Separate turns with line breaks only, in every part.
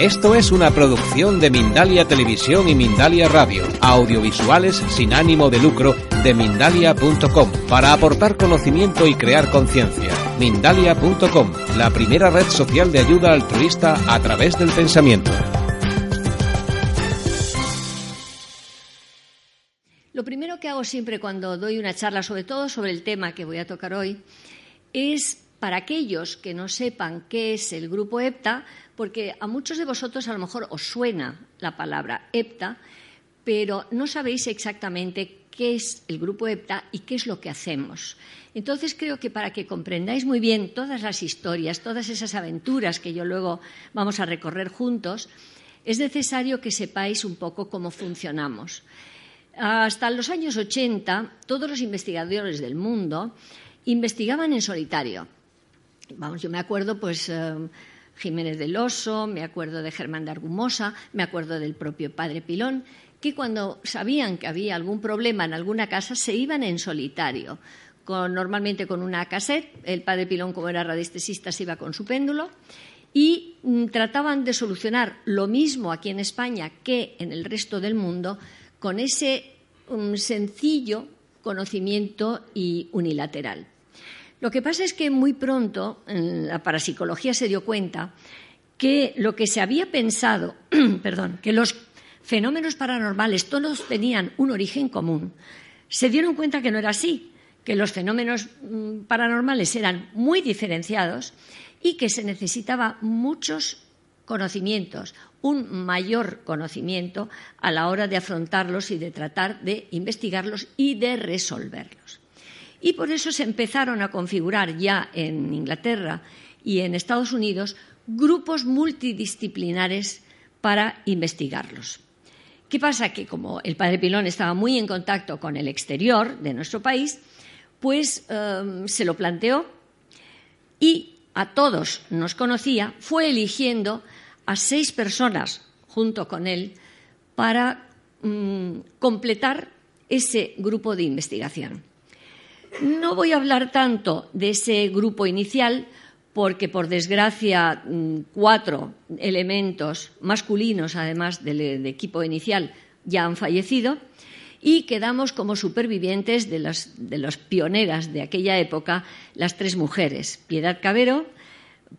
Esto es una producción de Mindalia Televisión y Mindalia Radio, audiovisuales sin ánimo de lucro de mindalia.com, para aportar conocimiento y crear conciencia. Mindalia.com, la primera red social de ayuda altruista a través del pensamiento.
Lo primero que hago siempre cuando doy una charla, sobre todo sobre el tema que voy a tocar hoy, es para aquellos que no sepan qué es el grupo EPTA, porque a muchos de vosotros a lo mejor os suena la palabra EPTA, pero no sabéis exactamente qué es el grupo EPTA y qué es lo que hacemos. Entonces creo que para que comprendáis muy bien todas las historias, todas esas aventuras que yo luego vamos a recorrer juntos, es necesario que sepáis un poco cómo funcionamos. Hasta los años 80, todos los investigadores del mundo investigaban en solitario. Vamos, yo me acuerdo, pues, eh, Jiménez del Oso, me acuerdo de Germán de Argumosa, me acuerdo del propio padre Pilón, que cuando sabían que había algún problema en alguna casa se iban en solitario, normalmente con una cassette, el padre Pilón como era radiestesista se iba con su péndulo y mm, trataban de solucionar lo mismo aquí en España que en el resto del mundo con ese mm, sencillo conocimiento y unilateral. Lo que pasa es que muy pronto la parapsicología se dio cuenta que lo que se había pensado, perdón, que los fenómenos paranormales todos tenían un origen común, se dieron cuenta que no era así, que los fenómenos mm, paranormales eran muy diferenciados y que se necesitaba muchos conocimientos, un mayor conocimiento a la hora de afrontarlos y de tratar de investigarlos y de resolverlos. Y por eso se empezaron a configurar ya en Inglaterra y en Estados Unidos grupos multidisciplinares para investigarlos. ¿Qué pasa? Que como el padre Pilón estaba muy en contacto con el exterior de nuestro país, pues em, se lo planteó y a todos nos conocía, fue eligiendo a seis personas junto con él para mm, completar ese grupo de investigación. No voy a hablar tanto de ese grupo inicial porque, por desgracia, mm, cuatro elementos masculinos, además del, equipo inicial, ya han fallecido y quedamos como supervivientes de las, de las pioneras de aquella época, las tres mujeres, Piedad Cabero,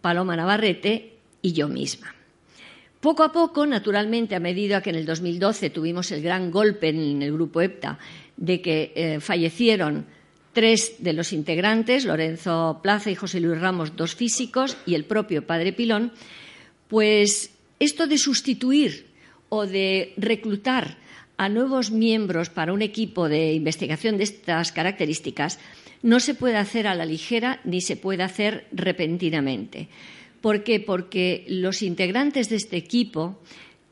Paloma Navarrete y yo misma. Poco a poco, naturalmente, a medida que en el 2012 tuvimos el gran golpe en el grupo EPTA de que eh, fallecieron Tres de los integrantes, Lorenzo Plaza y José Luis Ramos, dos físicos, y el propio padre Pilón, pues esto de sustituir o de reclutar a nuevos miembros para un equipo de investigación de estas características no se puede hacer a la ligera ni se puede hacer repentinamente. ¿Por qué? Porque los integrantes de este equipo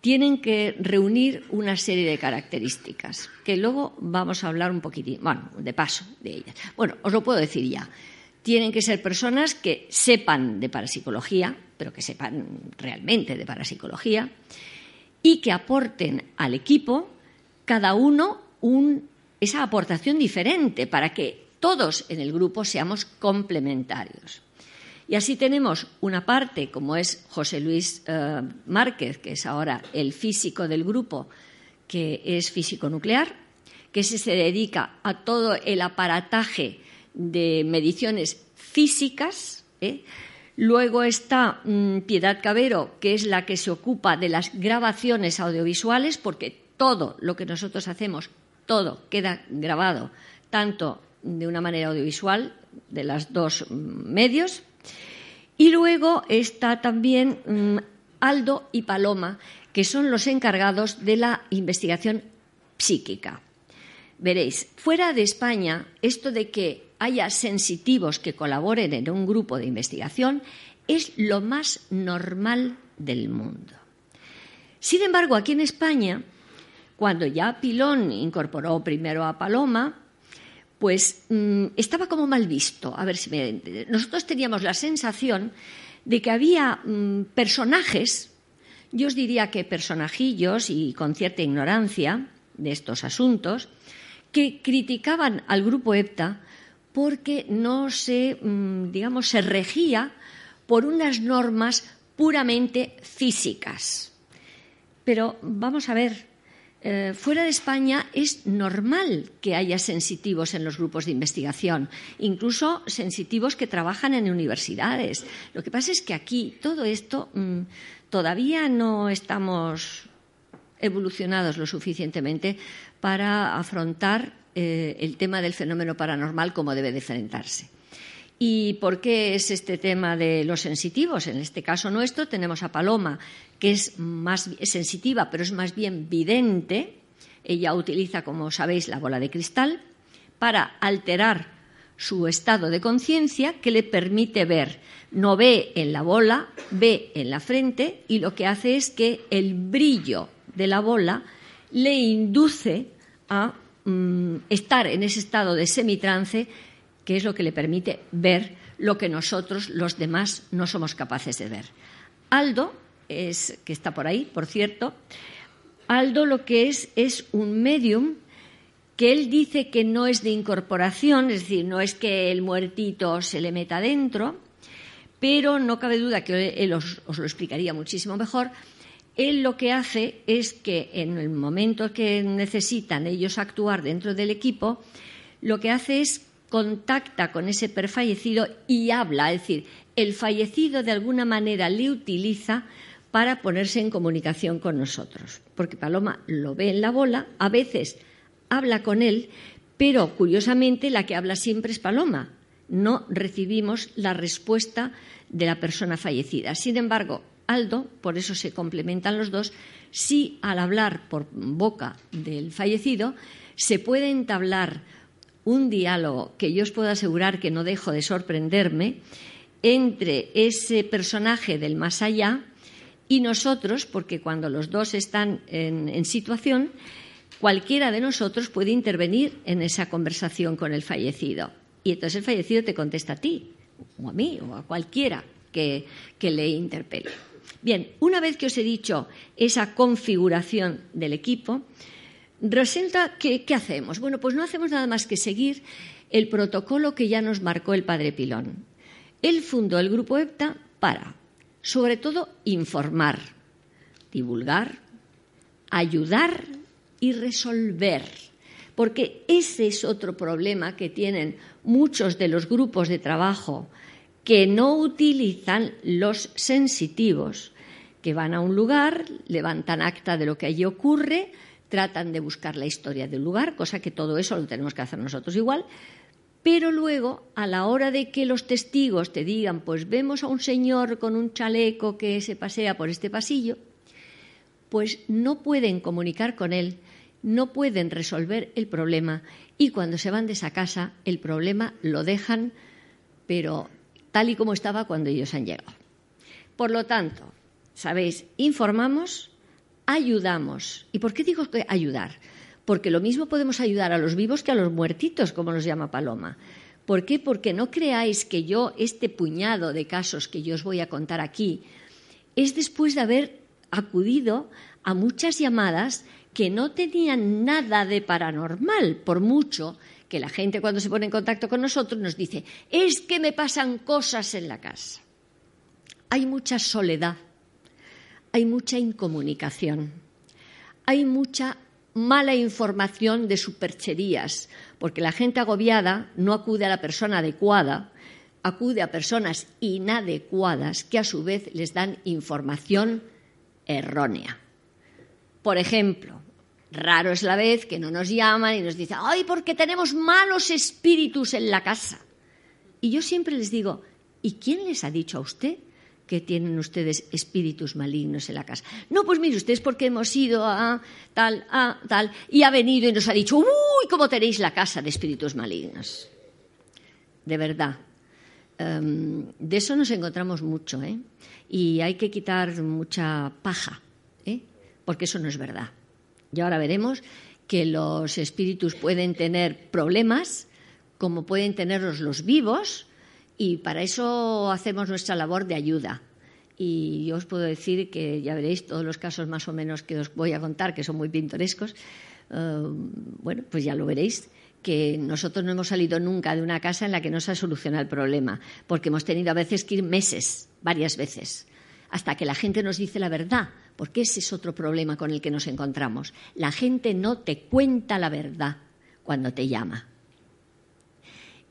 tienen que reunir una serie de características, que luego vamos a hablar un poquitín, bueno, de paso de ellas. Bueno, os lo puedo decir ya. Tienen que ser personas que sepan de parapsicología, pero que sepan realmente de parapsicología, y que aporten al equipo cada uno esa aportación diferente para que todos en el grupo seamos complementarios. Y así tenemos una parte, como es José Luis eh, Márquez, que es ahora el físico del grupo, que es físico nuclear, que se dedica a todo el aparataje de mediciones físicas. ¿eh? Luego está mm, Piedad Cabero, que es la que se ocupa de las grabaciones audiovisuales, porque todo lo que nosotros hacemos, todo queda grabado, tanto de una manera audiovisual, de los dos mm, medios, y luego está también mm, Aldo y Paloma, que son los encargados de la investigación psíquica. Veréis, fuera de España, esto de que haya sensitivos que colaboren en un grupo de investigación es lo más normal del mundo. Sin embargo, aquí en España, cuando ya Pilón incorporó primero a Paloma, pues mm, estaba como mal visto. A ver si me. Nosotros teníamos la sensación de que había mm, personajes, yo os diría que personajillos y con cierta ignorancia de estos asuntos, que criticaban al grupo EPTA porque no se, mm, digamos, se regía por unas normas puramente físicas. Pero vamos a ver, eh, fuera de España es normal que haya sensitivos en los grupos de investigación, incluso sensitivos que trabajan en universidades. Lo que pasa es que aquí todo esto mm, todavía no estamos evolucionados lo suficientemente para afrontar eh, el tema del fenómeno paranormal como debe de enfrentarse. ¿Y por qué es este tema de los sensitivos? En este caso nuestro tenemos a Paloma, que es más sensitiva, pero es más bien vidente. Ella utiliza, como sabéis, la bola de cristal para alterar su estado de conciencia que le permite ver. No ve en la bola, ve en la frente y lo que hace es que el brillo de la bola le induce a mm, estar en ese estado de semitrance que es lo que le permite ver lo que nosotros, los demás, no somos capaces de ver. Aldo, es, que está por ahí, por cierto, Aldo lo que es es un medium que él dice que no es de incorporación, es decir, no es que el muertito se le meta dentro, pero no cabe duda que él os, os, lo explicaría muchísimo mejor. Él lo que hace es que en el momento que necesitan ellos actuar dentro del equipo, lo que hace es contacta con ese perfallecido y habla, es decir, el fallecido de alguna manera le utiliza para ponerse en comunicación con nosotros, porque Paloma lo ve en la bola, a veces habla con él, pero curiosamente la que habla siempre es Paloma. No recibimos la respuesta de la persona fallecida. Sin embargo, Aldo, por eso se complementan los dos, sí al hablar por boca del fallecido se puede entablar un diálogo que yo os puedo asegurar que no dejo de sorprenderme entre ese personaje del más allá y nosotros, porque cuando los dos están en, situación, cualquiera de nosotros puede intervenir en esa conversación con el fallecido. Y entonces el fallecido te contesta a ti, o a mí, o a cualquiera que, que le interpele. Bien, una vez que os he dicho esa configuración del equipo, Resulta que, ¿qué hacemos? Bueno, pues no hacemos nada más que seguir el protocolo que ya nos marcó el padre Pilón. Él fundó el grupo EPTA para, sobre todo, informar, divulgar, ayudar y resolver. Porque ese es otro problema que tienen muchos de los grupos de trabajo que no utilizan los sensitivos, que van a un lugar, levantan acta de lo que allí ocurre, tratan de buscar la historia del lugar, cosa que todo eso lo tenemos que hacer nosotros igual, pero luego, a la hora de que los testigos te digan, pues vemos a un señor con un chaleco que se pasea por este pasillo, pues no pueden comunicar con él, no pueden resolver el problema y cuando se van de esa casa el problema lo dejan, pero tal y como estaba cuando ellos han llegado. Por lo tanto, sabéis, informamos, ayudamos. ¿Y por qué digo que ayudar? Porque lo mismo podemos ayudar a los vivos que a los muertitos, como nos llama Paloma. ¿Por qué? Porque no creáis que yo, este puñado de casos que yo os voy a contar aquí, es después de haber acudido a muchas llamadas que no tenían nada de paranormal, por mucho que la gente cuando se pone en contacto con nosotros nos dice, es que me pasan cosas en la casa. Hay mucha soledad hay mucha incomunicación, hay mucha mala información de supercherías, porque la gente agobiada no acude a la persona adecuada, acude a personas inadecuadas que a su vez les dan información errónea. Por ejemplo, raro es la vez que no nos llaman y nos dicen, ay, porque tenemos malos espíritus en la casa. Y yo siempre les digo, ¿y quién les ha dicho a usted que tienen ustedes espíritus malignos en la casa. No, pues mire ustedes porque hemos ido a tal, a tal, y ha venido y nos ha dicho, uy, ¿cómo tenéis la casa de espíritus malignos? De verdad. Em, de eso nos encontramos mucho, ¿eh? Y hay que quitar mucha paja, ¿eh? Porque eso no es verdad. Y ahora veremos que los espíritus pueden tener problemas, como pueden tenerlos los vivos, y para eso hacemos nuestra labor de ayuda. Y yo os puedo decir que ya veréis todos los casos más o menos que os voy a contar, que son muy pintorescos, eh, bueno, pues ya lo veréis que nosotros no hemos salido nunca de una casa en la que no se ha solucionado el problema, porque hemos tenido a veces que ir meses, varias veces. hasta que la gente nos dice la verdad, porque ese es otro problema con el que nos encontramos. La gente no te cuenta la verdad cuando te llama.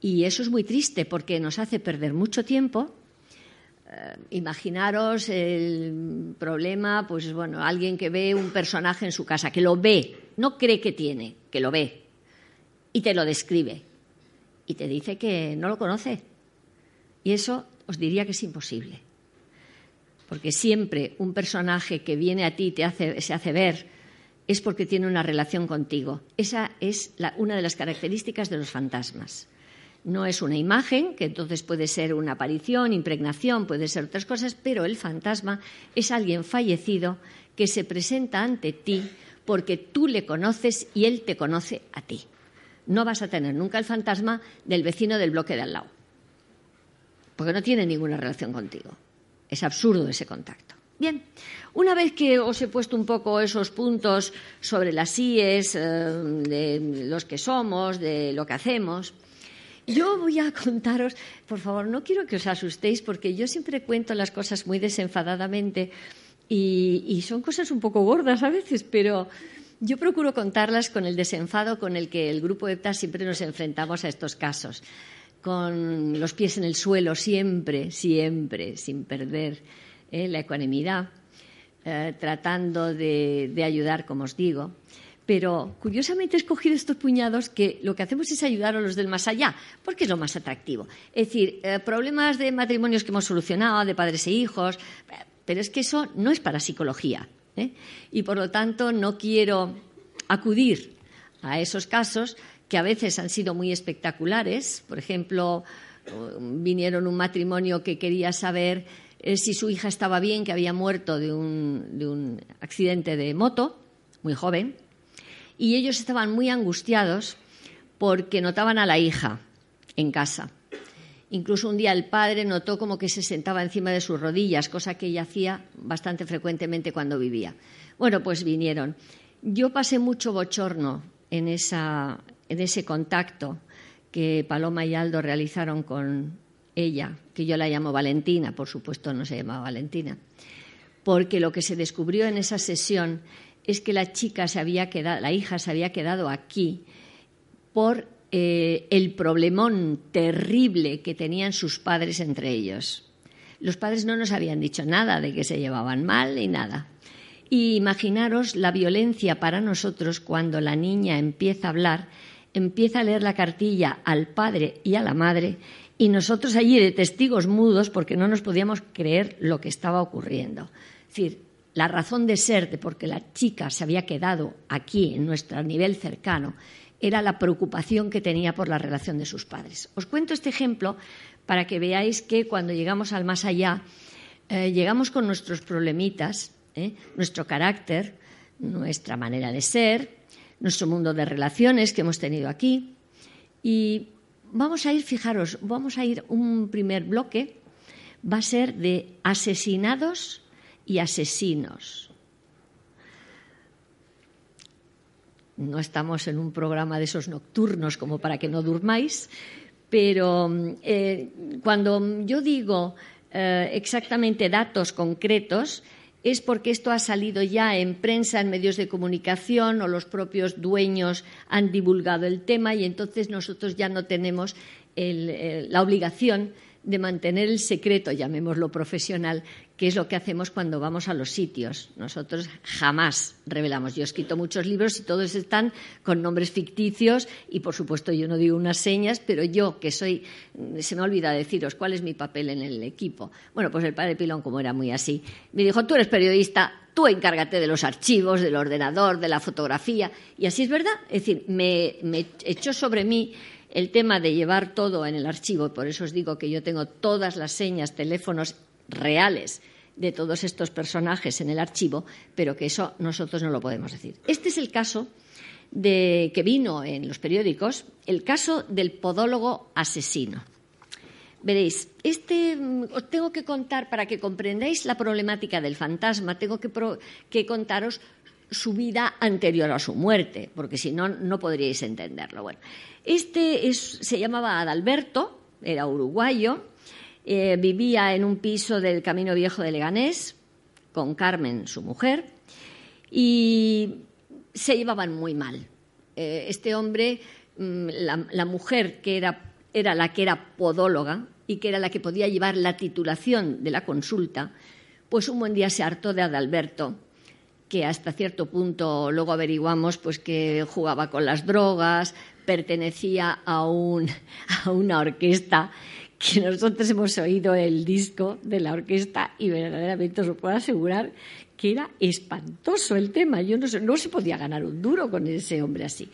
Y eso es muy triste porque nos hace perder mucho tiempo. Eh, imaginaros el problema, pues bueno, alguien que ve un personaje en su casa, que lo ve, no cree que tiene, que lo ve, y te lo describe, y te dice que no lo conoce. Y eso os diría que es imposible. Porque siempre un personaje que viene a ti y se hace ver es porque tiene una relación contigo. Esa es una de las características de los fantasmas. No es una imagen, que entonces puede ser una aparición, impregnación, puede ser otras cosas, pero el fantasma es alguien fallecido que se presenta ante ti porque tú le conoces y él te conoce a ti. No vas a tener nunca el fantasma del vecino del bloque de al lado, porque no tiene ninguna relación contigo. Es absurdo ese contacto. Bien, una vez que os he puesto un poco esos puntos sobre las IES, eh, de los que somos, de lo que hacemos, yo voy a contaros, por favor, no quiero que os asustéis porque yo siempre cuento las cosas muy desenfadadamente y, son cosas un poco gordas a veces, pero yo procuro contarlas con el desenfado con el que el grupo EPTA siempre nos enfrentamos a estos casos, con los pies en el suelo siempre, siempre, sin perder eh, la ecuanimidad, eh, tratando de ayudar, como os digo. Pero curiosamente he escogido estos puñados que lo que hacemos es ayudar a los del más allá, porque es lo más atractivo. Es decir, eh, problemas de matrimonios que hemos solucionado, de padres e hijos, pero es que eso no es para psicología. ¿eh? Y por lo tanto no quiero acudir a esos casos que a veces han sido muy espectaculares. Por ejemplo, vinieron un matrimonio que quería saber eh, si su hija estaba bien, que había muerto de un accidente de moto, muy joven y ellos estaban muy angustiados porque notaban a la hija en casa. Incluso un día el padre notó como que se sentaba encima de sus rodillas, cosa que ella hacía bastante frecuentemente cuando vivía. Bueno, pues vinieron. Yo pasé mucho bochorno en, en ese contacto que Paloma y Aldo realizaron con ella, que yo la llamo Valentina, por supuesto no se llamaba Valentina, porque lo que se descubrió en esa sesión es que la chica se había quedado, la hija se había quedado aquí por eh, el problemón terrible que tenían sus padres entre ellos. Los padres no nos habían dicho nada de que se llevaban mal ni nada. Y imaginaros la violencia para nosotros cuando la niña empieza a hablar, empieza a leer la cartilla al padre y a la madre y nosotros allí de testigos mudos porque no nos podíamos creer lo que estaba ocurriendo. Es decir, la razón de ser de por qué la chica se había quedado aquí, en nuestro nivel cercano, era la preocupación que tenía por la relación de sus padres. Os cuento este ejemplo para que veáis que cuando llegamos al más allá, eh, llegamos con nuestros problemitas, ¿eh? nuestro carácter, nuestra manera de ser, nuestro mundo de relaciones que hemos tenido aquí. Y vamos a ir, fijaros, vamos a ir un primer bloque, va a ser de asesinados y asesinos. No estamos en un programa de esos nocturnos como para que no durmáis, pero eh, cuando yo digo eh, exactamente datos concretos, es porque esto ha salido ya en prensa, en medios de comunicación o los propios dueños han divulgado el tema y entonces nosotros ya no tenemos la obligación de mantener el secreto, llamémoslo profesional, que es lo que hacemos cuando vamos a los sitios. Nosotros jamás revelamos. Yo he escrito muchos libros y todos están con nombres ficticios y, por supuesto, yo no digo unas señas, pero yo, que soy, se me olvida deciros cuál es mi papel en el equipo. Bueno, pues el padre Pilón, como era muy así, me dijo, tú eres periodista, tú encárgate de los archivos, del ordenador, de la fotografía. Y así es verdad. Es decir, me, me echó sobre mí el tema de llevar todo en el archivo, por eso os digo que yo tengo todas las señas, teléfonos reales de todos estos personajes en el archivo, pero que eso nosotros no lo podemos decir. Este es el caso de, que vino en los periódicos, el caso del podólogo asesino. Veréis, este os tengo que contar para que comprendáis la problemática del fantasma, tengo que, que contaros su vida anterior a su muerte, porque si no, no podríais entenderlo. Bueno, este se llamaba Adalberto, era uruguayo, eh, vivía en un piso del Camino Viejo de Leganés con Carmen, su mujer, y se llevaban muy mal. Eh, este hombre, mm, la, mujer que era, era la que era podóloga y que era la que podía llevar la titulación de la consulta, pues un buen día se hartó de Adalberto que hasta cierto punto luego averiguamos pues que jugaba con las drogas, pertenecía a, un, a una orquesta que nosotros hemos oído el disco de la orquesta y verdaderamente os puedo asegurar que era espantoso el tema. Yo no, no se podía ganar un duro con ese hombre así.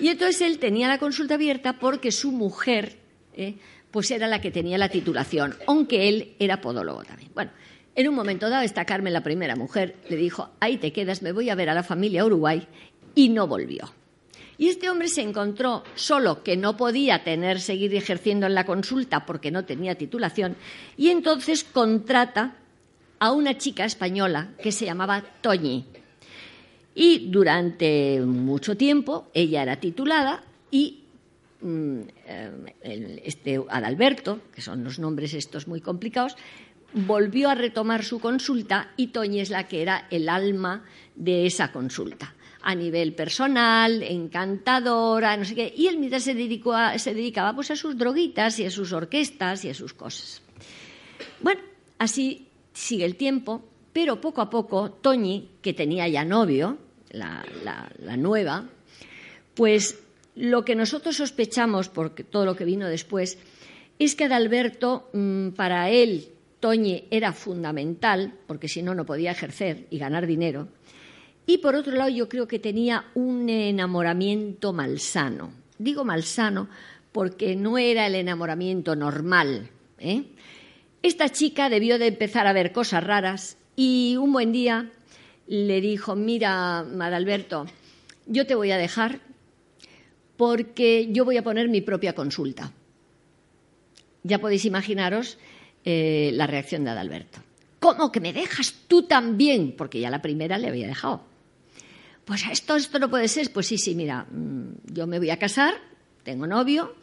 Y entonces él tenía la consulta abierta porque su mujer eh, pues era la que tenía la titulación, aunque él era podólogo también. Bueno, en un momento dado, esta Carmen, la primera mujer, le dijo, ahí te quedas, me voy a ver a la familia Uruguay, y no volvió. Y este hombre se encontró solo que no podía tener, seguir ejerciendo en la consulta porque no tenía titulación, y entonces contrata a una chica española que se llamaba Toñi. Y durante mucho tiempo ella era titulada y mm, eh, este Adalberto, que son los nombres estos muy complicados, volvió a retomar su consulta y Toñi es la que era el alma de esa consulta a nivel personal, encantadora, no sé qué, y él mientras se, dedicó se dedicaba pues a sus droguitas y a sus orquestas y a sus cosas. Bueno, así sigue el tiempo, pero poco a poco Toñi, que tenía ya novio, la, nueva, pues lo que nosotros sospechamos, porque todo lo que vino después, es que Adalberto, mm, para él, Toñi era fundamental, porque si no, no podía ejercer y ganar dinero. Y por otro lado, yo creo que tenía un enamoramiento malsano. Digo malsano porque no era el enamoramiento normal. ¿eh? Esta chica debió de empezar a ver cosas raras y un buen día le dijo, mira, Madalberto, yo te voy a dejar porque yo voy a poner mi propia consulta. Ya podéis imaginaros eh, la reacción de Adalberto. ¿Cómo que me dejas tú también? Porque ya la primera le había dejado. Pues esto, esto no puede ser. Pues sí, sí, mira, mm, yo me voy a casar, tengo novio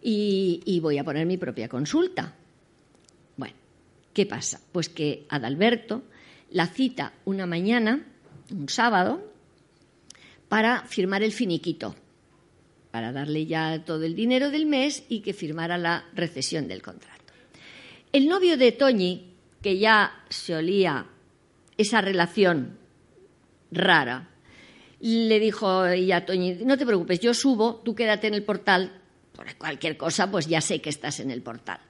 y, y voy a poner mi propia consulta. Bueno, ¿qué pasa? Pues que Adalberto la cita una mañana, un sábado, para firmar el finiquito, para darle ya todo el dinero del mes y que firmara la recesión del contrato. El novio de Toñi, que ya se olía esa relación rara, le dijo ella a Toñi, no te preocupes, yo subo, tú quédate en el portal, por cualquier cosa, pues ya sé que estás en el portal.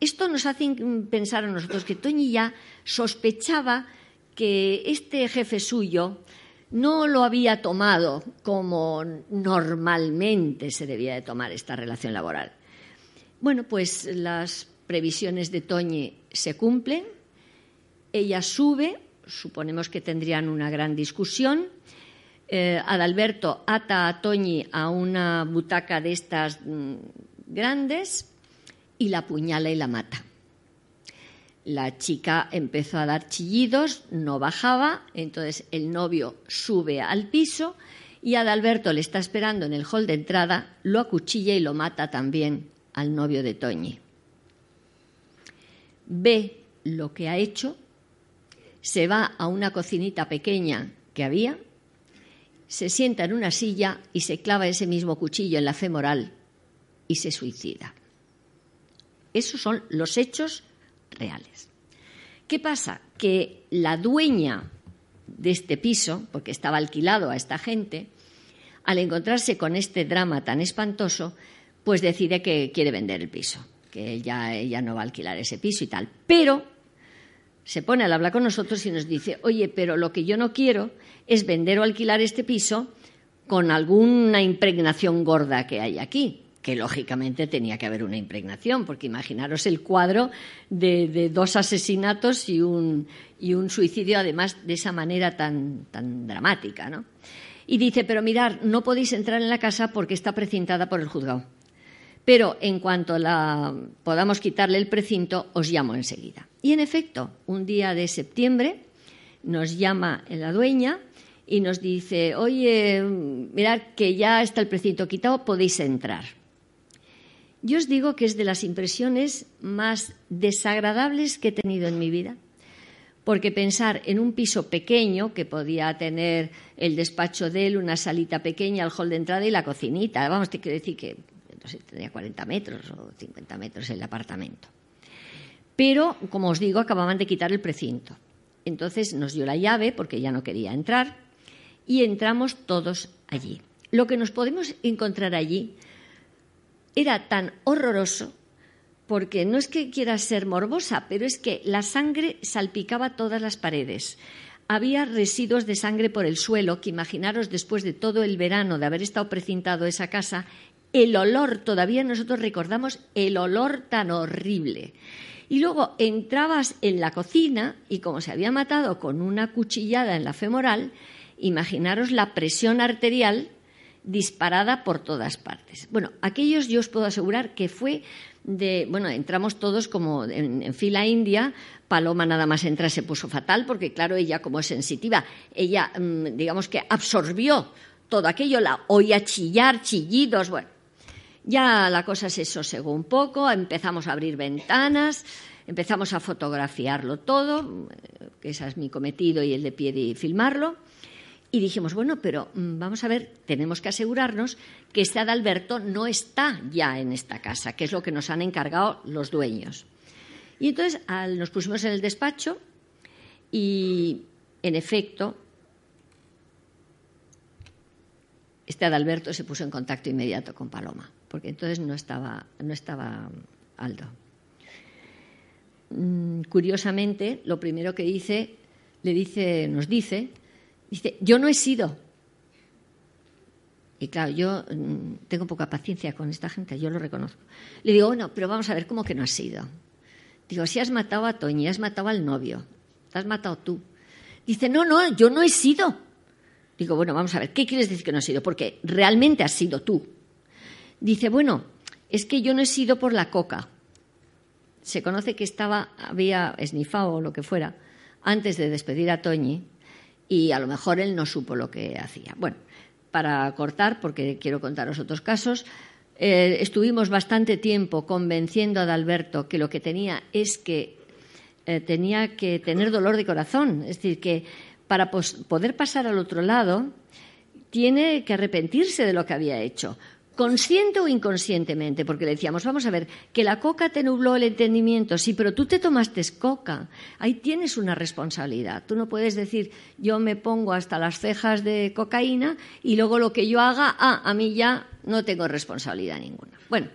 Esto nos hace pensar a nosotros que Toñi ya sospechaba que este jefe suyo no lo había tomado como normalmente se debía de tomar esta relación laboral. Bueno, pues las previsiones de Toñi se cumplen, ella sube, suponemos que tendrían una gran discusión, eh, Adalberto ata a Toñi a una butaca de estas mm, grandes y la apuñala y la mata. La chica empezó a dar chillidos, no bajaba, entonces el novio sube al piso y Adalberto le está esperando en el hall de entrada, lo acuchilla y lo mata también al novio de Toñi ve lo que ha hecho, se va a una cocinita pequeña que había, se sienta en una silla y se clava ese mismo cuchillo en la femoral y se suicida. Esos son los hechos reales. ¿Qué pasa? Que la dueña de este piso, porque estaba alquilado a esta gente, al encontrarse con este drama tan espantoso, pues decide que quiere vender el piso que ella, ella no va a alquilar ese piso y tal. Pero se pone al hablar con nosotros y nos dice, oye, pero lo que yo no quiero es vender o alquilar este piso con alguna impregnación gorda que hay aquí, que lógicamente tenía que haber una impregnación, porque imaginaros el cuadro de, dos asesinatos y un, suicidio, además de esa manera tan, dramática. ¿no? Y dice, pero mirar, no podéis entrar en la casa porque está precintada por el juzgado pero en cuanto podamos quitarle el precinto, os llamo enseguida. Y en efecto, un día de septiembre nos llama la dueña y nos dice, oye, mirad que ya está el precinto quitado, podéis entrar. Yo os digo que es de las impresiones más desagradables que he tenido en mi vida, porque pensar en un piso pequeño que podía tener el despacho de él, una salita pequeña, el hall de entrada y la cocinita, vamos, te quiero decir que no sé, tenía 40 metros o 50 metros el apartamento. Pero, como os digo, acababan de quitar el precinto. Entonces nos dio la llave porque ya no quería entrar y entramos todos allí. Lo que nos podemos encontrar allí era tan horroroso porque no es que quiera ser morbosa, pero es que la sangre salpicaba todas las paredes. Había residuos de sangre por el suelo que imaginaros después de todo el verano de haber estado precintado esa casa, el olor, todavía nosotros recordamos el olor tan horrible. Y luego entrabas en la cocina y como se había matado con una cuchillada en la femoral, imaginaros la presión arterial disparada por todas partes. Bueno, aquellos yo os puedo asegurar que fue de, bueno, entramos todos como en, fila india, Paloma nada más entra se puso fatal porque claro, ella como es sensitiva, ella mm, digamos que absorbió todo aquello, la oía chillar, chillidos, bueno. Ya la cosa se sosegó un poco, empezamos a abrir ventanas, empezamos a fotografiarlo todo, que ese es mi cometido y el de pie de filmarlo. Y dijimos, bueno, pero mm, vamos a ver, tenemos que asegurarnos que este Adalberto no está ya en esta casa, que es lo que nos han encargado los dueños. Y entonces nos pusimos en el despacho y, en efecto, este Adalberto se puso en contacto inmediato con Paloma, porque entonces no estaba, no estaba Aldo. Mm, curiosamente, lo primero que dice, le dice, nos dice, Dice, yo no he sido. Y claro, yo mm, tengo poca paciencia con esta gente, yo lo reconozco. Le digo, bueno, pero vamos a ver cómo que no has sido. Digo, si has matado a Toñi, has matado al novio, te has matado tú. Dice, no, no, yo no he sido. Digo, bueno, vamos a ver, ¿qué quieres decir que no has sido? Porque realmente has sido tú. Dice, bueno, es que yo no he sido por la coca. Se conoce que estaba, había esnifado o lo que fuera, antes de despedir a Toñi, y a lo mejor él no supo lo que hacía. Bueno, para cortar, porque quiero contaros otros casos, eh, estuvimos bastante tiempo convenciendo a Adalberto que lo que tenía es que eh, tenía que tener dolor de corazón, es decir, que para poder pasar al otro lado tiene que arrepentirse de lo que había hecho consciente o inconscientemente, porque le decíamos, vamos a ver, que la coca te nubló el entendimiento, sí, pero tú te tomaste coca, ahí tienes una responsabilidad. Tú no puedes decir, yo me pongo hasta las cejas de cocaína y luego lo que yo haga, ah, a mí ya no tengo responsabilidad ninguna. Bueno,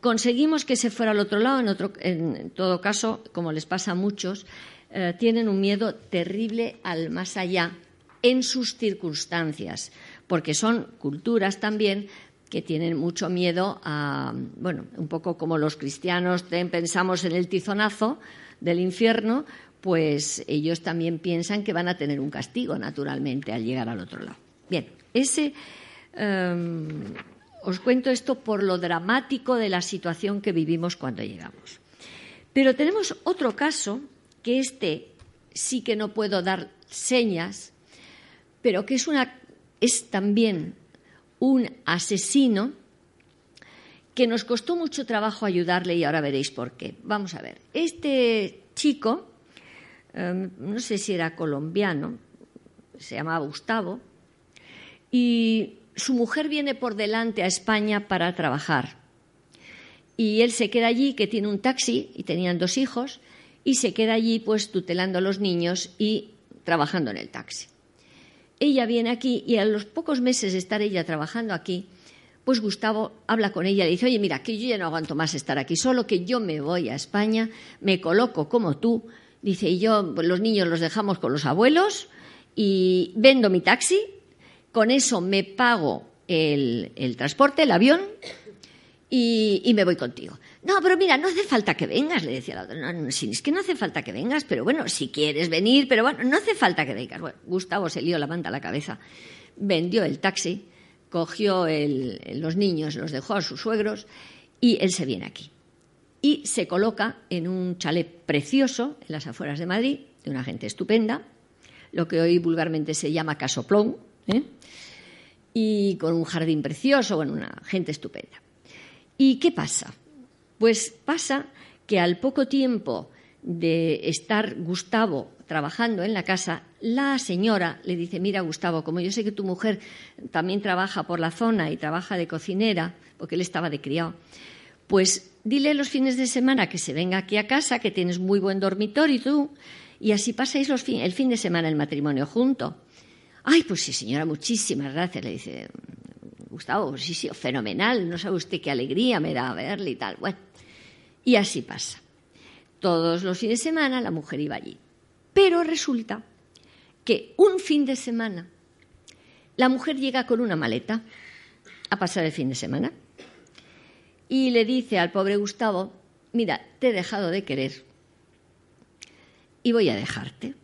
conseguimos que se fuera al otro lado, en, todo caso, como les pasa a muchos, eh, tienen un miedo terrible al más allá en sus circunstancias, porque son culturas también que tienen mucho miedo a, bueno, un poco como los cristianos pensamos en el tizonazo del infierno, pues ellos también piensan que van a tener un castigo, naturalmente, al llegar al otro lado. Bien, ese. Em, os cuento esto por lo dramático de la situación que vivimos cuando llegamos. Pero tenemos otro caso, que este sí que no puedo dar señas, pero que es, una, es también un asesino que nos costó mucho trabajo ayudarle y ahora veréis por qué. Vamos a ver, este chico, em, no sé si era colombiano, se llamaba Gustavo, y su mujer viene por delante a España para trabajar. Y él se queda allí, que tiene un taxi, y tenían dos hijos, y se queda allí pues tutelando a los niños y trabajando en el taxi ella viene aquí y a los pocos meses de estar ella trabajando aquí, pues Gustavo habla con ella y le dice, oye, mira, que yo ya no aguanto más estar aquí, solo que yo me voy a España, me coloco como tú, dice, y yo, los niños los dejamos con los abuelos y vendo mi taxi, con eso me pago el, transporte, el avión, y me voy contigo. No, pero mira, no hace falta que vengas, le decía la otra. No, no, es que no hace falta que vengas, pero bueno, si quieres venir, pero bueno, no hace falta que vengas. Bueno, Gustavo se lió la manta a la cabeza, vendió el taxi, cogió los niños, los dejó a sus suegros y él se viene aquí. Y se coloca en un chalet precioso en las afueras de Madrid, de una gente estupenda, lo que hoy vulgarmente se llama casoplón, ¿eh? y con un jardín precioso, bueno, una gente estupenda. ¿Y qué pasa? Pues pasa que al poco tiempo de estar Gustavo trabajando en la casa, la señora le dice, mira Gustavo, como yo sé que tu mujer también trabaja por la zona y trabaja de cocinera, porque él estaba de criado, pues dile los fines de semana que se venga aquí a casa, que tienes muy buen dormitorio y tú, y así pasáis el fin de semana el matrimonio junto. Ay, pues sí, señora, muchísimas gracias, le dice Gustavo, sí, sí, fenomenal, no sabe usted qué alegría me da verle y tal. Bueno, y así pasa. Todos los fines de semana la mujer iba allí. Pero resulta que un fin de semana la mujer llega con una maleta a pasar el fin de semana y le dice al pobre Gustavo, mira, te he dejado de querer y voy a dejarte.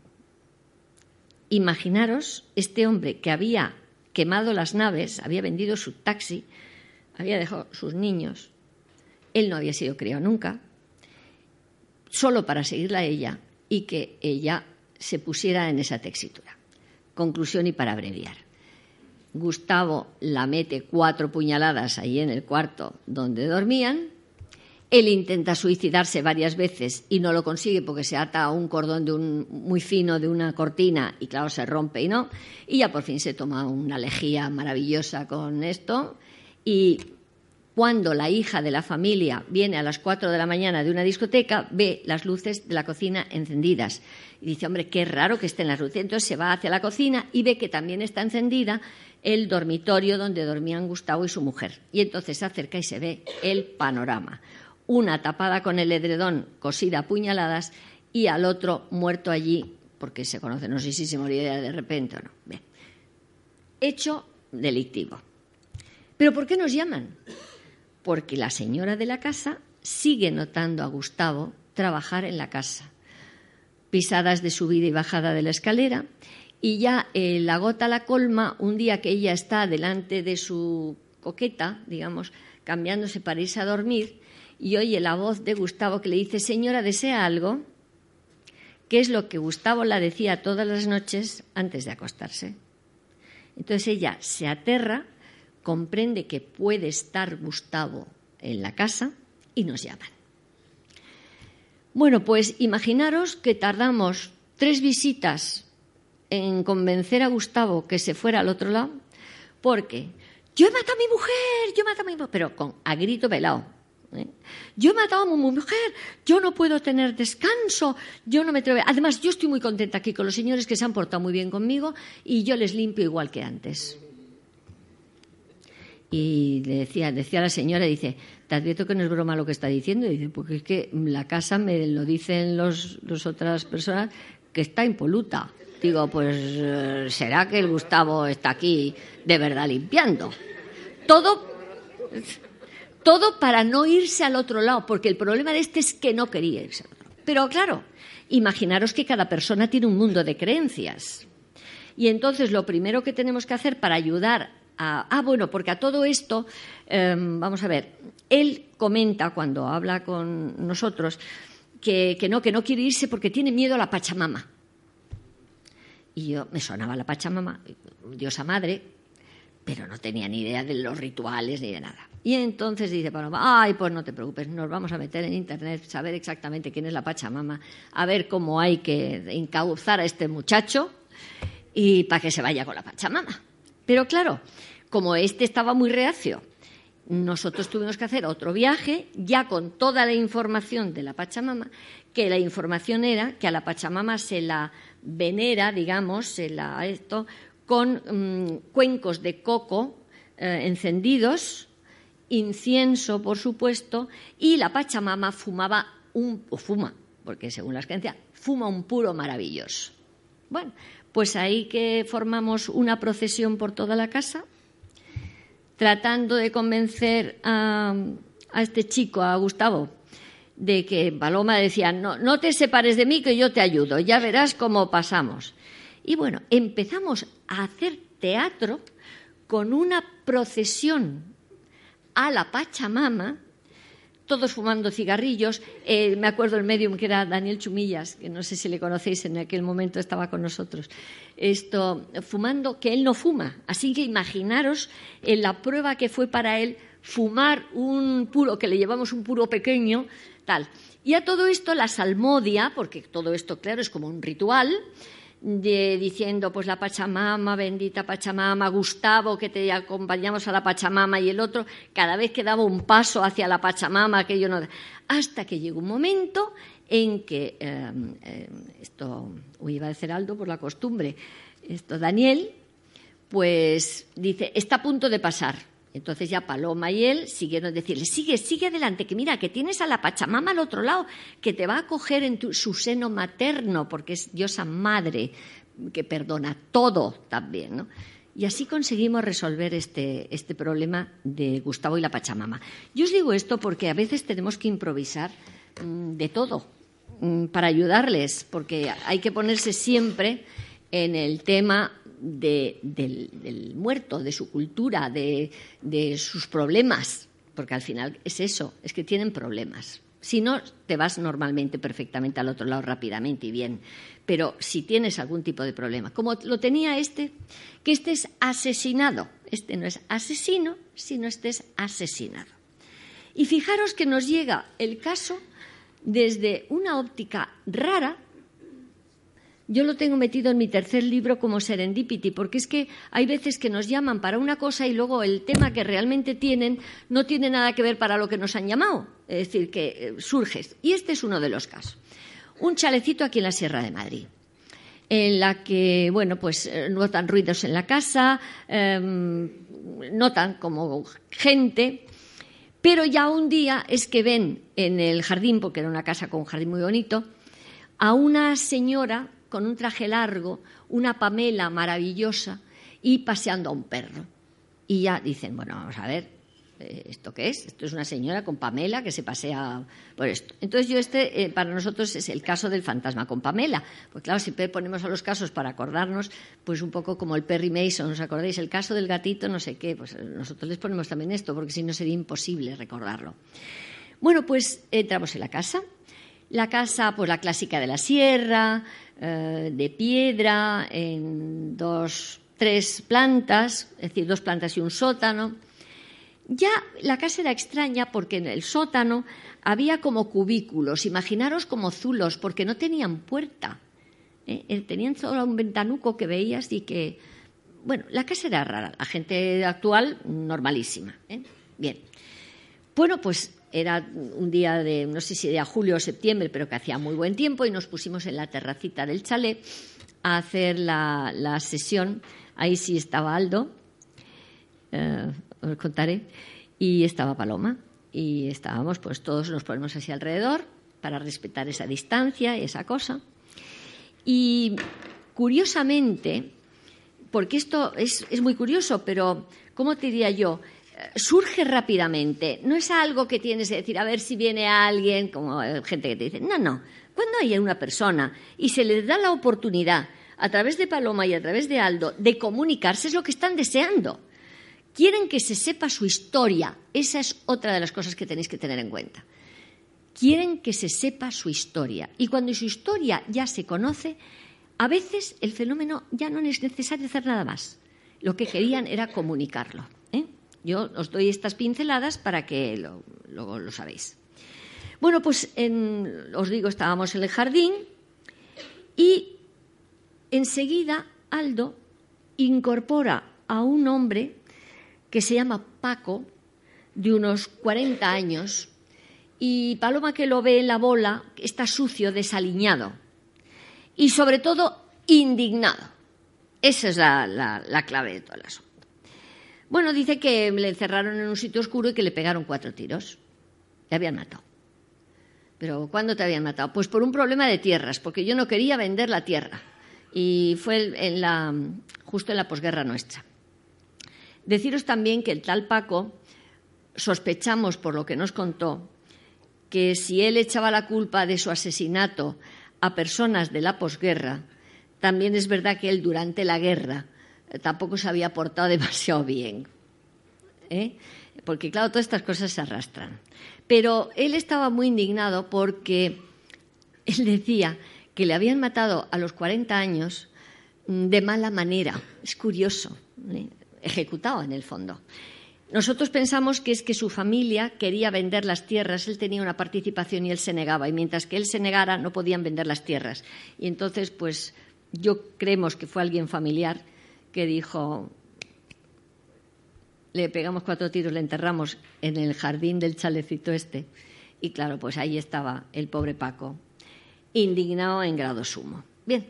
Imaginaros este hombre que había quemado las naves, había vendido su taxi, había dejado sus niños, él no había sido criado nunca, solo para seguirla a ella y que ella se pusiera en esa textura. Conclusión y para abreviar. Gustavo la mete cuatro puñaladas ahí en el cuarto donde dormían. Él intenta suicidarse varias veces y no lo consigue porque se ata a un cordón de un, muy fino de una cortina y claro se rompe y no. Y ya por fin se toma una lejía maravillosa con esto y cuando la hija de la familia viene a las cuatro de la mañana de una discoteca, ve las luces de la cocina encendidas. Y dice, hombre, qué raro que estén las luces. Entonces se va hacia la cocina y ve que también está encendida el dormitorio donde dormían Gustavo y su mujer. Y entonces se acerca y se ve el panorama. Una tapada con el edredón, cosida a puñaladas, y al otro muerto allí, porque se conoce, no sé si se moriría de repente o no. Hecho delictivo. ¿Pero por qué nos llaman? Porque la señora de la casa sigue notando a Gustavo trabajar en la casa. Pisadas de subida y bajada de la escalera, y ya eh, la gota la colma un día que ella está delante de su coqueta, digamos, cambiándose para irse a dormir, y oye la voz de Gustavo que le dice, señora, ¿desea algo? que es lo que Gustavo la decía todas las noches antes de acostarse. Entonces ella se aterra comprende que puede estar Gustavo en la casa y nos llaman. Bueno, pues imaginaros que tardamos tres visitas en convencer a Gustavo que se fuera al otro lado, porque yo he matado a mi mujer, yo he matado a mi mujer, pero con, a grito velado. ¿eh? Yo he matado a mi mujer, yo no puedo tener descanso, yo no me atrevo. Además, yo estoy muy contenta aquí con los señores que se han portado muy bien conmigo y yo les limpio igual que antes. Y le decía, decía la señora, dice, te advierto que no es broma lo que está diciendo. Y dice, porque es que la casa me lo dicen las los otras personas que está impoluta. Digo, pues eh, será que el Gustavo está aquí de verdad limpiando. Todo, todo para no irse al otro lado, porque el problema de este es que no quería irse al otro. Pero claro, imaginaros que cada persona tiene un mundo de creencias. Y entonces lo primero que tenemos que hacer para ayudar ah, bueno, porque a todo esto, em, vamos a ver, él comenta cuando habla con nosotros que, no, que no quiere irse porque tiene miedo a la Pachamama. Y yo me sonaba la Pachamama, diosa madre, pero no tenía ni idea de los rituales ni de nada. Y entonces dice Paloma, ay, pues no te preocupes, nos vamos a meter en internet, saber exactamente quién es la Pachamama, a ver cómo hay que encauzar a este muchacho y para que se vaya con la Pachamama. Pero claro, como este estaba muy reacio, nosotros tuvimos que hacer otro viaje ya con toda la información de la Pachamama, que la información era que a la Pachamama se la venera, digamos, se la esto con mm, cuencos de coco eh, encendidos, incienso, por supuesto, y la Pachamama fumaba un o fuma, porque según las creencias fuma un puro maravilloso. Bueno, pues ahí que formamos una procesión por toda la casa, tratando de convencer a, este chico, a Gustavo, de que Paloma decía, no, no te separes de mí, que yo te ayudo, ya verás cómo pasamos. Y bueno, empezamos a hacer teatro con una procesión a la Pachamama, todos fumando cigarrillos. Eh, me acuerdo el medium que era Daniel Chumillas, que no sé si le conocéis, en aquel momento estaba con nosotros. Esto, fumando, que él no fuma. Así que imaginaros en la prueba que fue para él fumar un puro, que le llevamos un puro pequeño, tal. Y a todo esto la salmodia, porque todo esto, claro, es como un ritual, diciendo, pues la Pachamama, bendita Pachamama, Gustavo, que te acompañamos a la Pachamama, y el otro, cada vez que daba un paso hacia la Pachamama, aquello no. Hasta que llegó un momento en que, eh, eh, esto, iba a decir Aldo por la costumbre, esto Daniel, pues dice, está a punto de pasar. Entonces ya Paloma y él siguieron decirle, sigue, sigue adelante, que mira, que tienes a la Pachamama al otro lado, que te va a coger en su seno materno, porque es diosa madre, que perdona todo también, ¿no? Y así conseguimos resolver este, este problema de Gustavo y la Pachamama. Yo os digo esto porque a veces tenemos que improvisar mm, de todo mm, para ayudarles, porque hay que ponerse siempre en el tema del, muerto, de su cultura, de, sus problemas, porque al final es eso, es que tienen problemas. Si no, te vas normalmente perfectamente al otro lado rápidamente y bien. Pero si tienes algún tipo de problema, como lo tenía este, que estés asesinado. Este no es asesino, sino estés asesinado. Y fijaros que nos llega el caso desde una óptica rara, yo lo tengo metido en mi tercer libro como Serendipity, porque es que hay veces que nos llaman para una cosa y luego el tema que realmente tienen no tiene nada que ver para lo que nos han llamado. Es decir, que eh, surge. Y este es uno de los casos. Un chalecito aquí en la Sierra de Madrid en la que, bueno, pues eh, notan ruidos en la casa, em, notan como gente, pero ya un día es que ven en el jardín, porque era una casa con un jardín muy bonito, a una señora con un traje largo, una Pamela maravillosa y paseando a un perro. Y ya dicen, bueno, vamos a ver, eh, ¿esto qué es? Esto es una señora con Pamela que se pasea por esto. Entonces yo este, eh, para nosotros es el caso del fantasma con Pamela. Pues claro, siempre ponemos a los casos para acordarnos, pues un poco como el Perry Mason, ¿os acordáis? El caso del gatito, no sé qué, pues nosotros les ponemos también esto, porque si no sería imposible recordarlo. Bueno, pues entramos en la casa. La casa, pues la clásica de la sierra, eh, de piedra en dos, tres plantas, es decir, dos plantas y un sótano. Ya la casa era extraña porque en el sótano había como cubículos, imaginaros como zulos, porque no tenían puerta. ¿eh? Eh, tenían solo un ventanuco que veías y que. Bueno, la casa era rara, la gente actual normalísima. Bien. Bueno, pues era un día de, no sé si de julio o septiembre, pero que hacía muy buen tiempo y nos pusimos en la terracita del chalet a hacer la, sesión. Ahí sí estaba Aldo, eh, os contaré, y estaba Paloma. Y estábamos, pues todos nos ponemos así alrededor para respetar esa distancia y esa cosa. Y curiosamente, porque esto es, es muy curioso, pero ¿cómo te diría yo? Surge rápidamente. No es algo que tienes que decir, a ver si viene alguien, como gente que te dice, no, no. Cuando hay una persona y se les da la oportunidad, a través de Paloma y a través de Aldo, de comunicarse, es lo que están deseando. Quieren que se sepa su historia. Esa es otra de las cosas que tenéis que tener en cuenta. Quieren que se sepa su historia. Y cuando su historia ya se conoce, a veces el fenómeno ya no es necesario hacer nada más. Lo que querían era comunicarlo. Yo os doy estas pinceladas para que lo, lo, sabéis. Bueno, pues os digo, estábamos en el jardín y enseguida Aldo incorpora a un hombre que se llama Paco, de unos 40 años, y Paloma que lo ve en la bola está sucio, desaliñado y sobre todo indignado. Esa es la, clave de todo el asunto. Bueno, dice que le encerraron en un sitio oscuro y que le pegaron cuatro tiros. Le habían matado. ¿Pero cuándo te habían matado? Pues por un problema de tierras, porque yo no quería vender la tierra. Y fue justo en la posguerra nuestra. Deciros también que el tal Paco, sospechamos por lo que nos contó, que si él echaba la culpa de su asesinato a personas de la posguerra, también es verdad que él durante la guerra tampoco se había portado demasiado bien. ¿eh? Porque, claro, todas estas cosas se arrastran. Pero él estaba muy indignado porque él decía que le habían matado a los 40 años de mala manera. Es curioso, ¿eh? ejecutado en el fondo. nosotros pensamos que es que su familia quería vender las tierras, él tenía una participación y él se negaba, y mientras que él se negara no podían vender las tierras. Y entonces, pues yo creemos que fue alguien familiar que dijo, le pegamos cuatro tiros, le enterramos en el jardín del chalecito este. Y claro, pues ahí estaba el pobre Paco, indignado en grado sumo. Bien.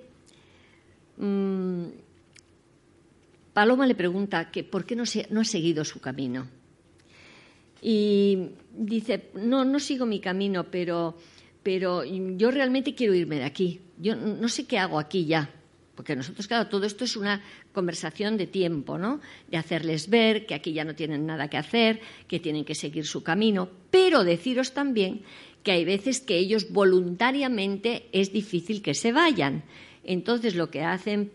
Mm, Paloma le pregunta que por qué no, no ha seguido su camino. Y dice, no, no sigo mi camino, pero, pero yo realmente quiero irme de aquí. Yo no sé qué hago aquí ya. Porque nosotros, claro, todo esto es una conversación de tiempo, ¿no? De hacerles ver que aquí ya no tienen nada que hacer, que tienen que seguir su camino, pero deciros también que hay veces que ellos voluntariamente es difícil que se vayan. Entonces, lo que hacen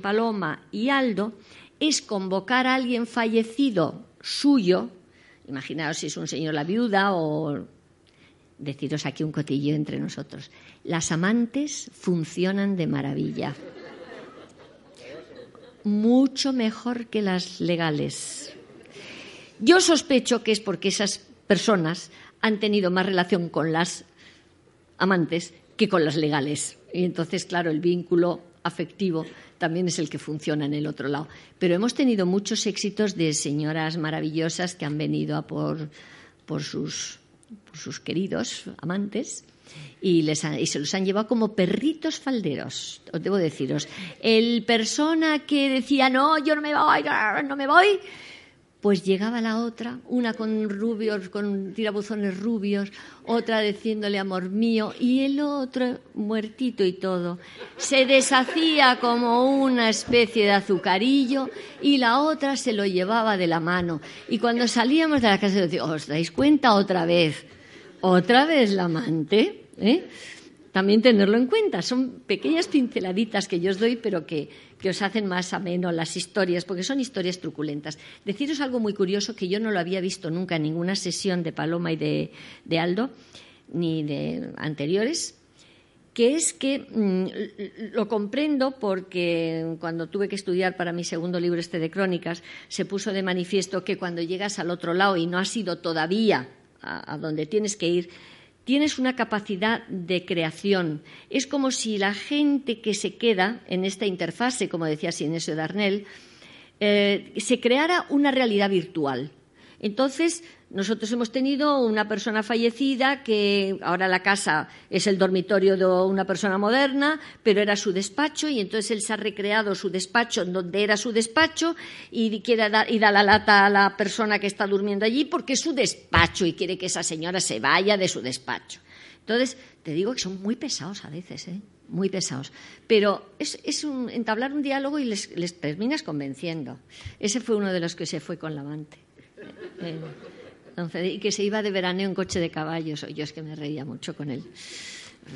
Paloma y Aldo es convocar a alguien fallecido suyo, imaginaos si es un señor la viuda o deciros aquí un cotillo entre nosotros. Las amantes funcionan de maravilla. Mucho mejor que las legales. Yo sospecho que es porque esas personas han tenido más relación con las amantes que con las legales. Y entonces, claro, el vínculo afectivo también es el que funciona en el otro lado. Pero hemos tenido muchos éxitos de señoras maravillosas que han venido a por, por sus sus queridos amantes y, se los han llevado como perritos falderos, os debo deciros. El persona que decía, no, yo no me voy, no me voy, pues llegaba la otra, una con rubios, con tirabuzones rubios, otra diciéndole amor mío, y el otro muertito y todo. Se deshacía como una especie de azucarillo y la otra se lo llevaba de la mano. Y cuando salíamos de la casa, decía, ¿os dais cuenta otra vez? ¿Otra vez la amante? ¿Eh? también tenerlo en cuenta. Son pequeñas pinceladitas que yo os doy, pero que, os hacen más ameno las historias, porque son historias truculentas. Deciros algo muy curioso que yo no lo había visto nunca en ninguna sesión de Paloma y de, Aldo, ni de anteriores, que es que mm, lo comprendo porque cuando tuve que estudiar para mi segundo libro este de crónicas, se puso de manifiesto que cuando llegas al otro lado y no has ido todavía a donde tienes que ir, tienes una capacidad de creación. Es como si la gente que se queda en esta interfase, como decía Sinesio Darnell, eh, se creara una realidad virtual. Entonces, nosotros hemos tenido una persona fallecida que ahora la casa es el dormitorio de una persona moderna, pero era su despacho y entonces él se ha recreado su despacho donde era su despacho y quiere dar, y da la lata a la persona que está durmiendo allí porque es su despacho y quiere que esa señora se vaya de su despacho. Entonces, te digo que son muy pesados a veces, ¿eh? muy pesados. Pero es, entablar un diálogo y les, terminas convenciendo. Ese fue uno de los que se fue con la amante. Eh, y que se iba de veraneo en coche de caballos. Yo es que me reía mucho con él.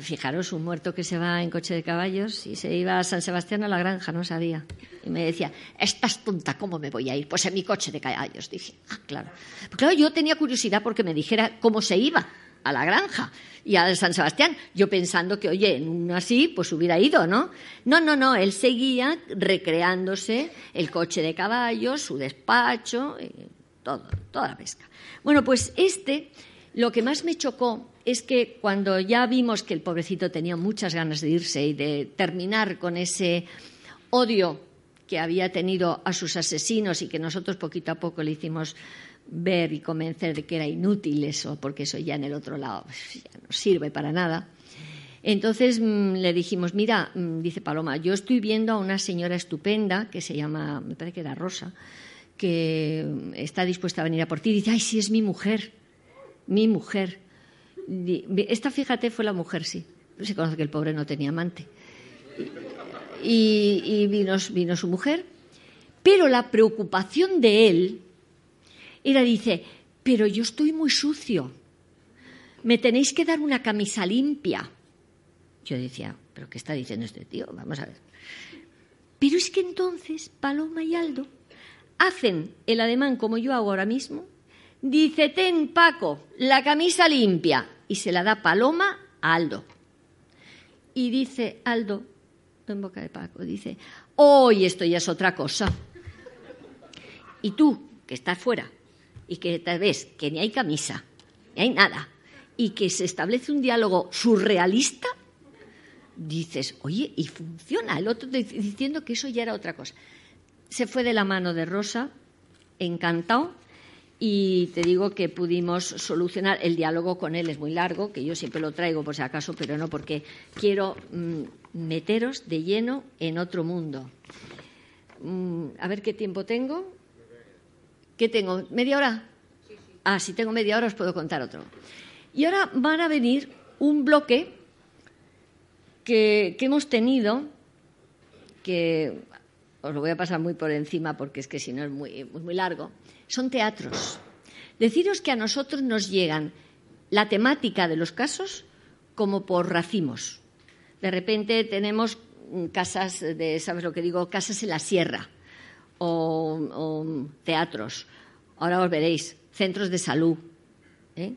Fijaros, un muerto que se va en coche de caballos y se iba a San Sebastián a la granja, no sabía. Y me decía, estás tonta, ¿cómo me voy a ir? Pues en mi coche de caballos. Dije, ah, claro. Pues claro, yo tenía curiosidad porque me dijera cómo se iba a la granja y a San Sebastián. Yo pensando que, oye, en uno así, pues hubiera ido, ¿no? No, no, no, él seguía recreándose el coche de caballos, su despacho, eh, todo, toda la pesca. Bueno, pues este, lo que más me chocó es que cuando ya vimos que el pobrecito tenía muchas ganas de irse y de terminar con ese odio que había tenido a sus asesinos y que nosotros poquito a poco le hicimos ver y convencer de que era inútil eso, porque eso ya en el otro lado pues, ya no sirve para nada. Entonces mm, le dijimos, mira, mm, dice Paloma, yo estoy viendo a una señora estupenda que se llama, me parece que era Rosa, que está dispuesta a venir a por ti. Dice, ay, sí, es mi mujer, mi mujer. Esta, fíjate, fue la mujer, sí. Se conoce que el pobre no tenía amante. Y, vino, vino su mujer. Pero la preocupación de él era, dice, pero yo estoy muy sucio. Me tenéis que dar una camisa limpia. Yo decía, ¿pero qué está diciendo este tío? Vamos a ver. Pero es que entonces Paloma y Aldo hacen el ademán como yo hago ahora mismo, dice, ten Paco, la camisa limpia, y se la da Paloma a Aldo. Y dice Aldo, en boca de Paco, dice, hoy esto ya es otra cosa. Y tú, que estás fuera, y que te ves que ni hay camisa, ni hay nada, y que se establece un diálogo surrealista, dices, oye, y funciona. El otro diciendo que eso ya era otra cosa. Se fue de la mano de Rosa, encantado, y te digo que pudimos solucionar. El diálogo con él es muy largo, que yo siempre lo traigo por si acaso, pero no porque quiero mm, meteros de lleno en otro mundo. Mm, a ver qué tiempo tengo. ¿Qué tengo? ¿Media hora? Ah, si tengo media hora os puedo contar otro. Y ahora van a venir un bloque que, hemos tenido, que os lo voy a pasar muy por encima porque es que si no es muy, muy largo, son teatros. Deciros que a nosotros nos llegan la temática de los casos como por racimos. De repente tenemos casas de, ¿sabes lo que digo? Casas en la sierra o, teatros. Ahora os veréis, centros de salud. ¿eh?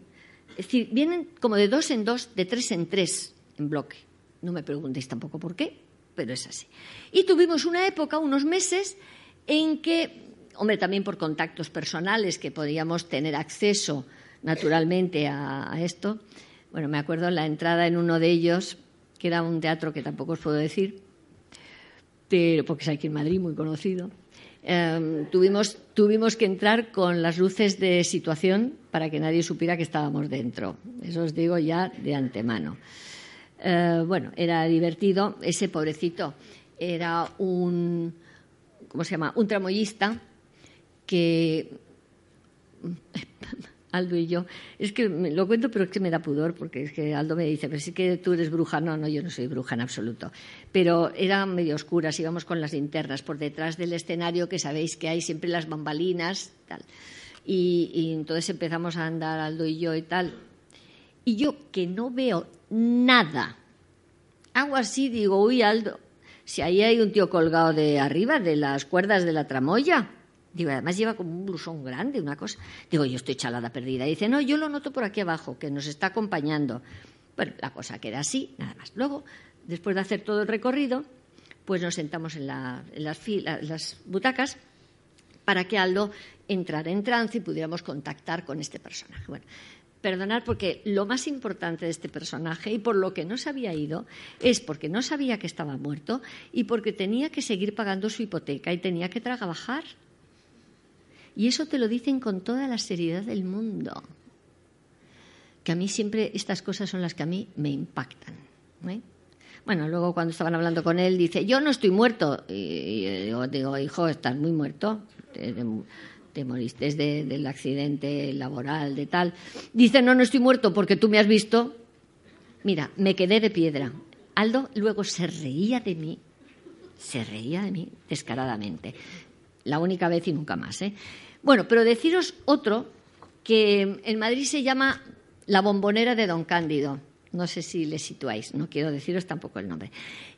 Es decir, vienen como de dos en dos, de tres en tres en bloque. No me preguntéis tampoco por qué, pero es así. Y tuvimos una época, unos meses, en que, hombre, también por contactos personales que podíamos tener acceso naturalmente a, esto. Bueno, me acuerdo la entrada en uno de ellos, que era un teatro que tampoco os puedo decir, pero, porque es aquí en Madrid, muy conocido. Em, tuvimos, tuvimos que entrar con las luces de situación para que nadie supiera que estábamos dentro. Eso os digo ya de antemano. Eh, bueno, era divertido. Ese pobrecito era un, ¿cómo se llama? Un tramoyista que Aldo y yo, es que lo cuento, pero es que me da pudor, porque es que Aldo me dice, pero sí que tú eres bruja. No, no, yo no soy bruja en absoluto. Pero eran medio oscuras, íbamos con las linternas por detrás del escenario, que sabéis que hay siempre las bambalinas, tal. Y, y entonces empezamos a andar Aldo y yo y tal. Y yo, que no veo nada. Hago así, digo, uy, Aldo, si ahí hay un tío colgado de arriba, de las cuerdas de la tramoya. Digo, además lleva como un blusón grande, una cosa. Digo, yo estoy chalada perdida. Dice, no, yo lo noto por aquí abajo, que nos está acompañando. Bueno, la cosa queda así, nada más. Luego, después de hacer todo el recorrido, pues nos sentamos en, las, las butacas para que Aldo entrara en trance y pudiéramos contactar con este personaje. Bueno, Perdonar porque lo más importante de este personaje y por lo que no se había ido es porque no sabía que estaba muerto y porque tenía que seguir pagando su hipoteca y tenía que trabajar. Y eso te lo dicen con toda la seriedad del mundo. Que a mí siempre estas cosas son las que a mí me impactan. ¿eh? Bueno, luego cuando estaban hablando con él dice, yo no estoy muerto. Y yo digo, hijo, estás muy muerto te moriste del accidente laboral, de tal. Dice, no, no estoy muerto porque tú me has visto. Mira, me quedé de piedra. Aldo luego se reía de mí, se reía de mí descaradamente. La única vez y nunca más. ¿eh? Bueno, pero deciros otro que en Madrid se llama La bombonera de Don Cándido. No sé si le situáis, no quiero deciros tampoco el nombre.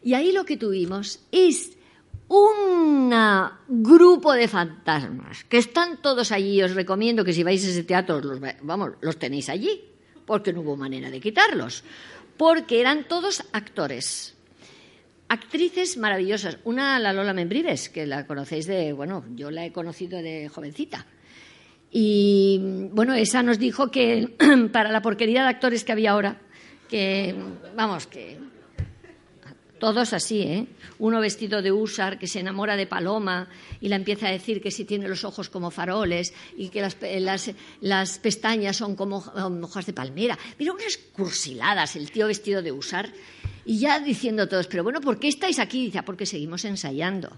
Y ahí lo que tuvimos es un grupo de fantasmas que están todos allí. Os recomiendo que si vais a ese teatro, los, vamos, los tenéis allí, porque no hubo manera de quitarlos, porque eran todos actores. Actrices maravillosas. Una, la Lola Membrives, que la conocéis de, bueno, yo la he conocido de jovencita. Y bueno, esa nos dijo que para la porquería de actores que había ahora, que, vamos, que todos así, ¿eh? Uno vestido de húsar que se enamora de Paloma y la empieza a decir que si tiene los ojos como faroles y que las, pestañas son como hojas de palmera. Mira unas cursiladas, el tío vestido de húsar. Y ya diciendo todos, pero bueno, ¿por qué estáis aquí? Dice, ah, porque seguimos ensayando.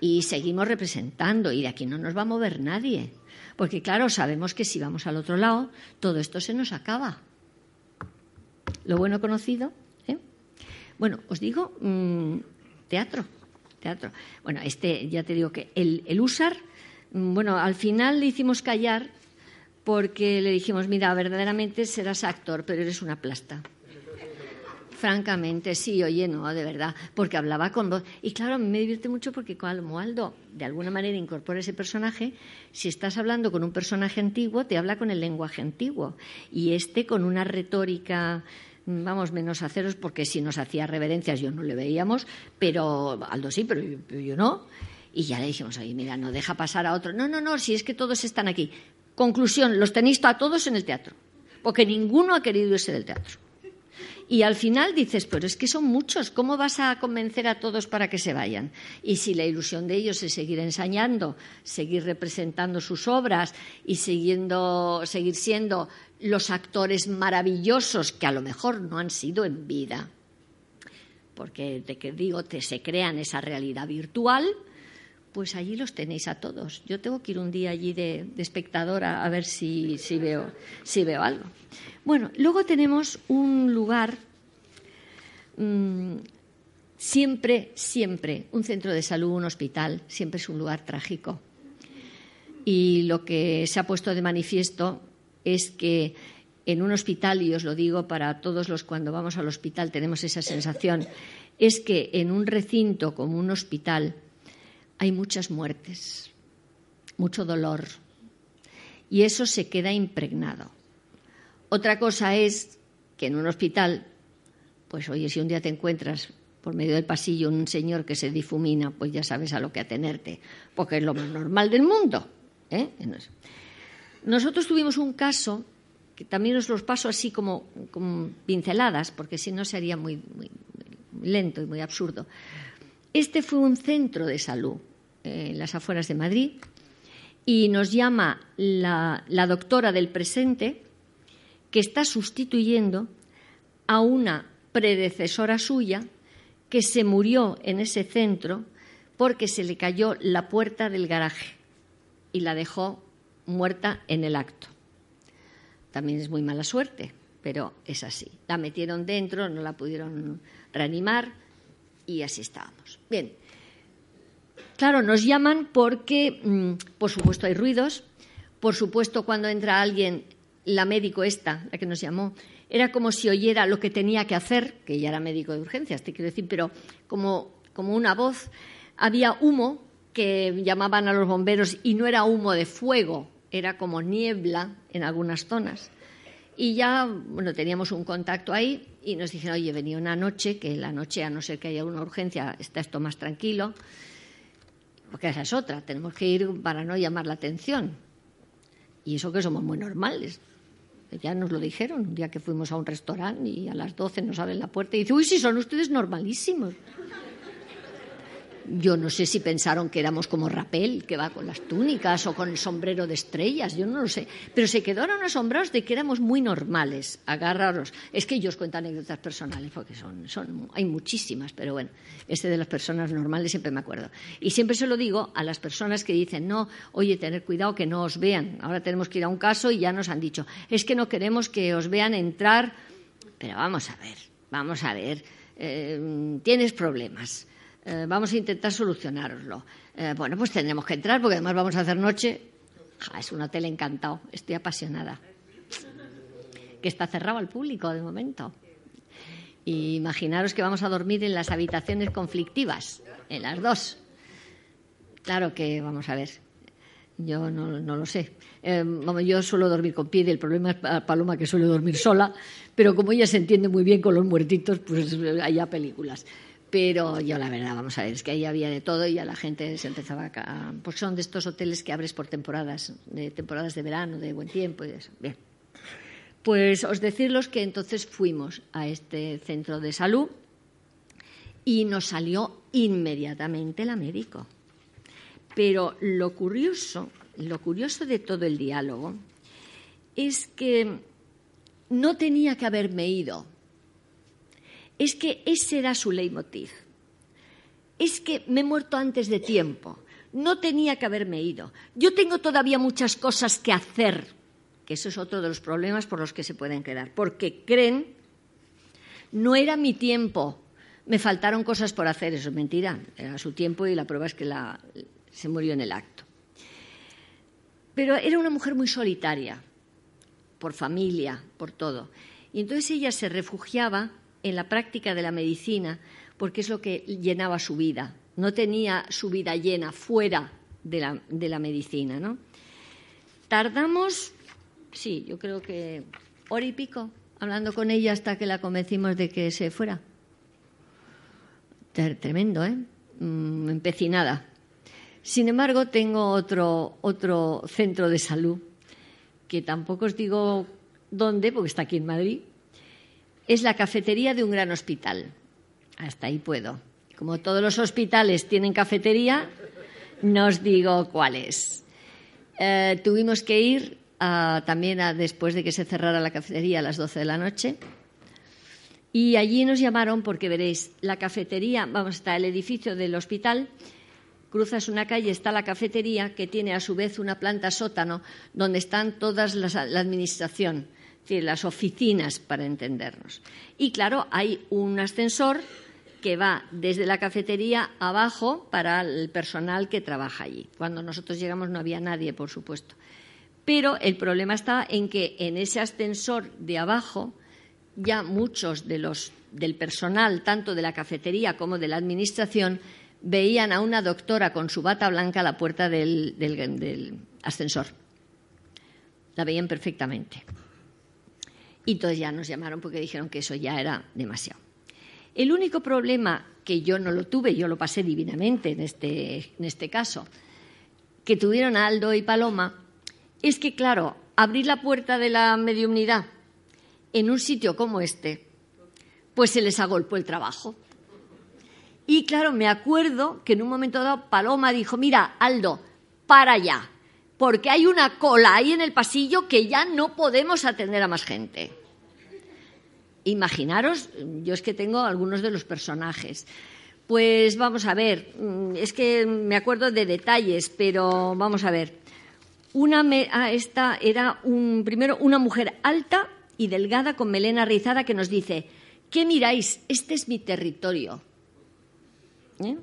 Y seguimos representando y de aquí no nos va a mover nadie. Porque claro, sabemos que si vamos al otro lado, todo esto se nos acaba. Lo bueno conocido bueno, os digo mm, teatro, teatro. Bueno, este ya te digo que el, el usar, mm, bueno, al final le hicimos callar porque le dijimos, mira, verdaderamente serás actor, pero eres una plasta. Francamente, sí, oye, no, de verdad, porque hablaba con voz. Y claro, me divierte mucho porque como Aldo de alguna manera incorpora ese personaje, si estás hablando con un personaje antiguo, te habla con el lenguaje antiguo. Y este con una retórica vamos, menos aceros, porque si nos hacía reverencias yo no le veíamos, pero Aldo sí, pero yo, no. Y ya le dijimos, oye, mira, no deja pasar a otro. No, no, no, si es que todos están aquí. Conclusión, los tenéis a todos en el teatro, porque ninguno ha querido irse del teatro. Y al final dices, pero es que son muchos, ¿cómo vas a convencer a todos para que se vayan? Y si la ilusión de ellos es seguir ensañando, seguir representando sus obras y siguiendo, seguir siendo los actores maravillosos que a lo mejor no han sido en vida, porque de que digo, te, se crean esa realidad virtual, pues allí los tenéis a todos. Yo tengo que ir un día allí de, espectadora a ver si, veo, algo. Bueno, luego tenemos un lugar, mm, siempre, siempre, un centro de salud, un hospital, siempre es un lugar trágico. Y lo que se ha puesto de manifiesto es que en un hospital, y os lo digo para todos los cuando vamos al hospital tenemos esa sensación, es que en un recinto como un hospital hay muchas muertes, mucho dolor, y eso se queda impregnado. Otra cosa es que en un hospital, pues oye, si un día te encuentras por medio del pasillo un señor que se difumina, pues ya sabes a lo que atenerte, porque es lo más normal del mundo. ¿eh? Nosotros tuvimos un caso que también os los paso así como, pinceladas, porque si no sería muy, muy, lento y muy absurdo. Este fue un centro de salud en las afueras de Madrid y nos llama la, la doctora del presente que está sustituyendo a una predecesora suya que se murió en ese centro porque se le cayó la puerta del garaje y la dejó muerta en el acto. También es muy mala suerte, pero es así. La metieron dentro, no la pudieron reanimar y así estábamos. Bien, claro, nos llaman porque, mm, por supuesto, hay ruidos. Por supuesto, cuando entra alguien, la médico esta, la que nos llamó, era como si oyera lo que tenía que hacer, que ella era médico de urgencias, te quiero decir, pero como, como una voz. Había humo que llamaban a los bomberos y no era humo de fuego, era como niebla en algunas zonas. Y ya, bueno, teníamos un contacto ahí y nos dijeron, oye, venía una noche, que la noche, a no ser que haya una urgencia, está esto más tranquilo, porque esa es otra, tenemos que ir para no llamar la atención. Y eso que somos muy normales. Ya nos lo dijeron un día que fuimos a un restaurante y a las 12 nos abren la puerta y dicen, uy, si son ustedes normalísimos. Yo no sé si pensaron que éramos como Rapel, que va con las túnicas o con el sombrero de estrellas, yo no lo sé. Pero se quedaron asombrados de que éramos muy normales, agarraros. Es que ellos cuentan anécdotas personales, porque son, son, hay muchísimas, pero bueno, este de las personas normales siempre me acuerdo. Y siempre se lo digo a las personas que dicen, no, oye, tener cuidado que no os vean. Ahora tenemos que ir a un caso y ya nos han dicho, es que no queremos que os vean entrar. Pero vamos a ver, vamos a ver, eh, tienes problemas eh, vamos a intentar solucionároslo. Eh, bueno, pues tendremos que entrar porque además vamos a hacer noche. es un hotel encantado, estoy apasionada. Que está cerrado al público de momento. Y imaginaros que vamos a dormir en las habitaciones conflictivas, en las dos. Claro que, vamos a ver, yo no, lo sé. Eh, yo suelo dormir con pie, el problema es Paloma que suele dormir sola, pero como ella se entiende muy bien con los muertitos, pues hay películas. Pero yo la verdad, vamos a ver, es que ahí había de todo y a la gente se empezaba a... Pues son de estos hoteles que abres por temporadas, de temporadas de verano, de buen tiempo y eso. Bien. Pues os decirlos que entonces fuimos a este centro de salud y nos salió inmediatamente la médico. Pero lo curioso, lo curioso de todo el diálogo es que no tenía que haberme ido es que ese era su leitmotiv. Es que me he muerto antes de tiempo. No tenía que haberme ido. Yo tengo todavía muchas cosas que hacer, que eso es otro de los problemas por los que se pueden quedar, porque creen, no era mi tiempo, me faltaron cosas por hacer, eso es mentira, era su tiempo y la prueba es que se murió en el acto. Pero era una mujer muy solitaria, por familia, por todo. Y entonces ella se refugiaba en la práctica de la medicina porque es lo que llenaba su vida. No tenía su vida llena fuera de la, de la medicina. ¿no? Tardamos, sí, yo creo que hora y pico hablando con ella hasta que la convencimos de que se fuera. Tremendo, ¿eh? Mm, empecinada. Sin embargo, tengo otro, otro centro de salud que tampoco os digo dónde, porque está aquí en Madrid, es la cafetería de un gran hospital. Hasta ahí puedo. Como todos los hospitales tienen cafetería, no os digo cuál es. Eh, tuvimos que ir también después de que se cerrara la cafetería a las 12 de la noche. Y allí nos llamaron porque veréis, la cafetería, vamos, está el edificio del hospital, cruzas una calle, está la cafetería que tiene a su vez una planta sótano donde están todas las, la administración, decir, las oficinas para entendernos. Y claro, hay un ascensor que va desde la cafetería abajo para el personal que trabaja allí. Cuando nosotros llegamos no había nadie, por supuesto. Pero el problema está en que en ese ascensor de abajo ya muchos de los, del personal, tanto de la cafetería como de la administración, veían a una doctora con su bata blanca a la puerta del, del ascensor. La veían perfectamente. Y entonces ya nos llamaron porque dijeron que eso ya era demasiado. El único problema que yo no lo tuve, yo lo pasé divinamente en este, en este caso, que tuvieron Aldo y Paloma, es que, claro, abrir la puerta de la mediunidad en un sitio como este, pues se les agolpó el trabajo. Y claro, me acuerdo que en un momento dado Paloma dijo, mira, Aldo, para ya, porque hay una cola ahí en el pasillo que ya no podemos atender a más gente. Imaginaros, yo es que tengo algunos de los personajes. Pues vamos a ver, mm, es que me acuerdo de detalles, pero vamos a ver. Una ah, esta era un, primero una mujer alta y delgada con melena rizada que nos dice, ¿qué miráis? Este es mi territorio. ¿Eh?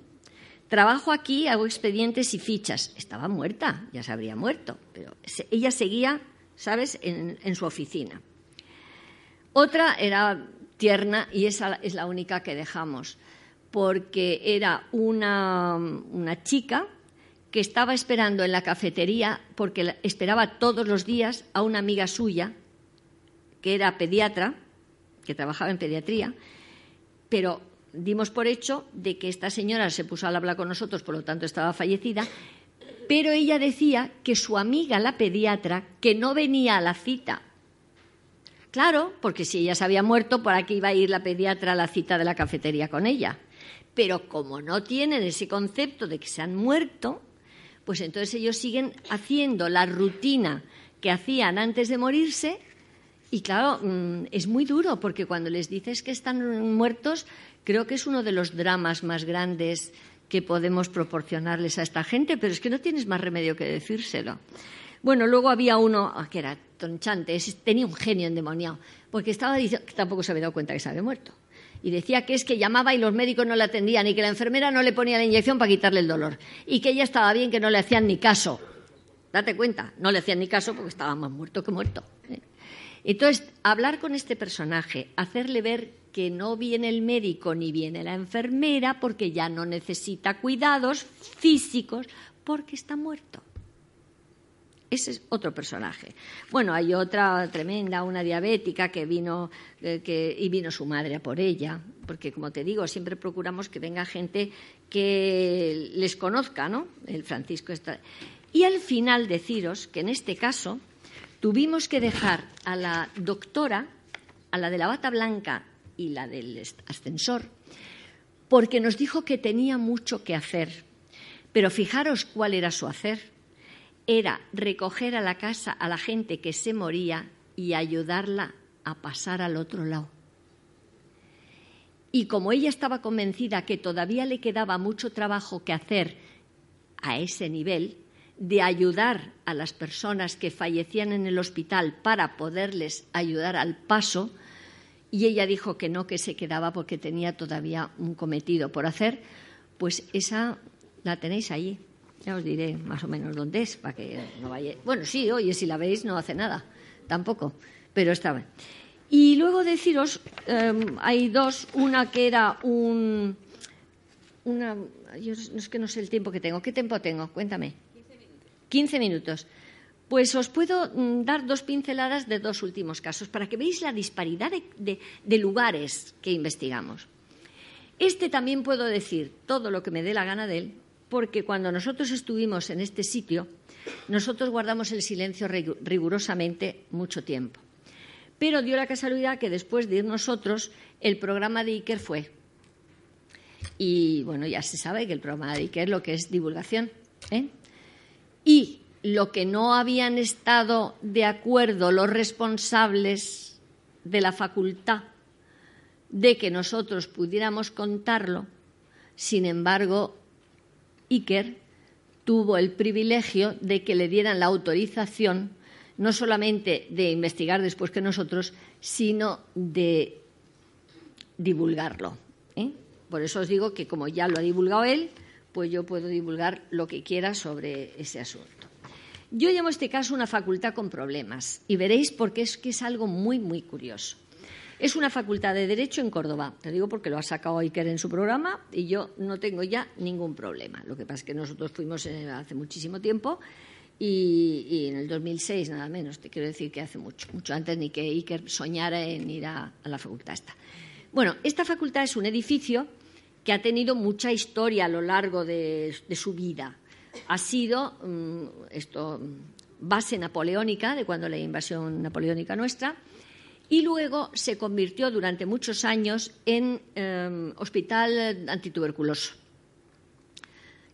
Trabajo aquí, hago expedientes y fichas. Estaba muerta, ya se habría muerto, pero ella seguía, ¿sabes?, en, su oficina. Otra era tierna y esa es la única que dejamos, porque era una, una chica que estaba esperando en la cafetería porque esperaba todos los días a una amiga suya que era pediatra, que trabajaba en pediatría, pero dimos por hecho de que esta señora se puso al hablar con nosotros, por lo tanto estaba fallecida, pero ella decía que su amiga, la pediatra, que no venía a la cita. Claro, porque si ella se había muerto, ¿por aquí iba a ir la pediatra a la cita de la cafetería con ella? Pero como no tienen ese concepto de que se han muerto, pues entonces ellos siguen haciendo la rutina que hacían antes de morirse y claro, mm, es muy duro porque cuando les dices que están muertos, creo que es uno de los dramas más grandes que podemos proporcionarles a esta gente, pero es que no tienes más remedio que decírselo. Bueno, luego había uno ah, que era tonchante, tenía un genio endemoniado, porque estaba diciendo que tampoco se había dado cuenta que se había muerto y decía que es que llamaba y los médicos no le atendían y que la enfermera no le ponía la inyección para quitarle el dolor y que ella estaba bien, que no le hacían ni caso. Date cuenta, no le hacían ni caso porque estaba más muerto que muerto. ¿eh? Entonces, hablar con este personaje, hacerle ver que no viene el médico ni viene la enfermera porque ya no necesita cuidados físicos porque está muerto. Ese es otro personaje. Bueno, hay otra tremenda, una diabética que vino eh, y vino su madre a por ella, porque como te digo, siempre procuramos que venga gente que les conozca, ¿no? El Francisco está. Y al final deciros que en este caso tuvimos que dejar a la doctora, a la de la bata blanca y la del ascensor, porque nos dijo que tenía mucho que hacer. Pero fijaros cuál era su hacer era recoger a la casa a la gente que se moría y ayudarla a pasar al otro lado. Y como ella estaba convencida que todavía le quedaba mucho trabajo que hacer a ese nivel, de ayudar a las personas que fallecían en el hospital para poderles ayudar al paso, y ella dijo que no, que se quedaba porque tenía todavía un cometido por hacer, pues esa la tenéis allí. Ya os diré más o menos dónde es, para que no vaya. Bueno, sí, oye, si la veis no hace nada, tampoco, pero estaba. Y luego deciros, em, hay dos, una que era un. Una, yo es que no sé el tiempo que tengo. ¿Qué tiempo tengo? Cuéntame. 15 minutos. 15 minutos. Pues os puedo mm, dar dos pinceladas de dos últimos casos para que veáis la disparidad de lugares que investigamos. Este también puedo decir todo lo que me dé la gana de él, porque cuando nosotros estuvimos en este sitio, nosotros guardamos el silencio rigurosamente mucho tiempo. Pero dio la casualidad que después de ir nosotros, el programa de Iker fue. Y bueno, ya se sabe que el programa de Iker lo que es divulgación. ¿eh? Y lo que no habían estado de acuerdo los responsables de la facultad de que nosotros pudiéramos contarlo, sin embargo, Iker tuvo el privilegio de que le dieran la autorización no solamente de investigar después que nosotros, sino de divulgarlo. ¿eh? Por eso os digo que como ya lo ha divulgado él, pues yo puedo divulgar lo que quiera sobre ese asunto. Yo llamo a este caso una facultad con problemas y veréis por qué es que es algo muy, muy curioso. Es una facultad de Derecho en Córdoba. Te digo porque lo ha sacado Iker en su programa y yo no tengo ya ningún problema. Lo que pasa es que nosotros fuimos hace muchísimo tiempo y, en el 2006 nada menos. Te quiero decir que hace mucho, mucho antes ni que Iker soñara en ir a, la facultad esta. Bueno, esta facultad es un edificio que ha tenido mucha historia a lo largo de, su vida. Ha sido mm, esto base napoleónica de cuando la invasión napoleónica nuestra y luego se convirtió durante muchos años en em, hospital antituberculoso.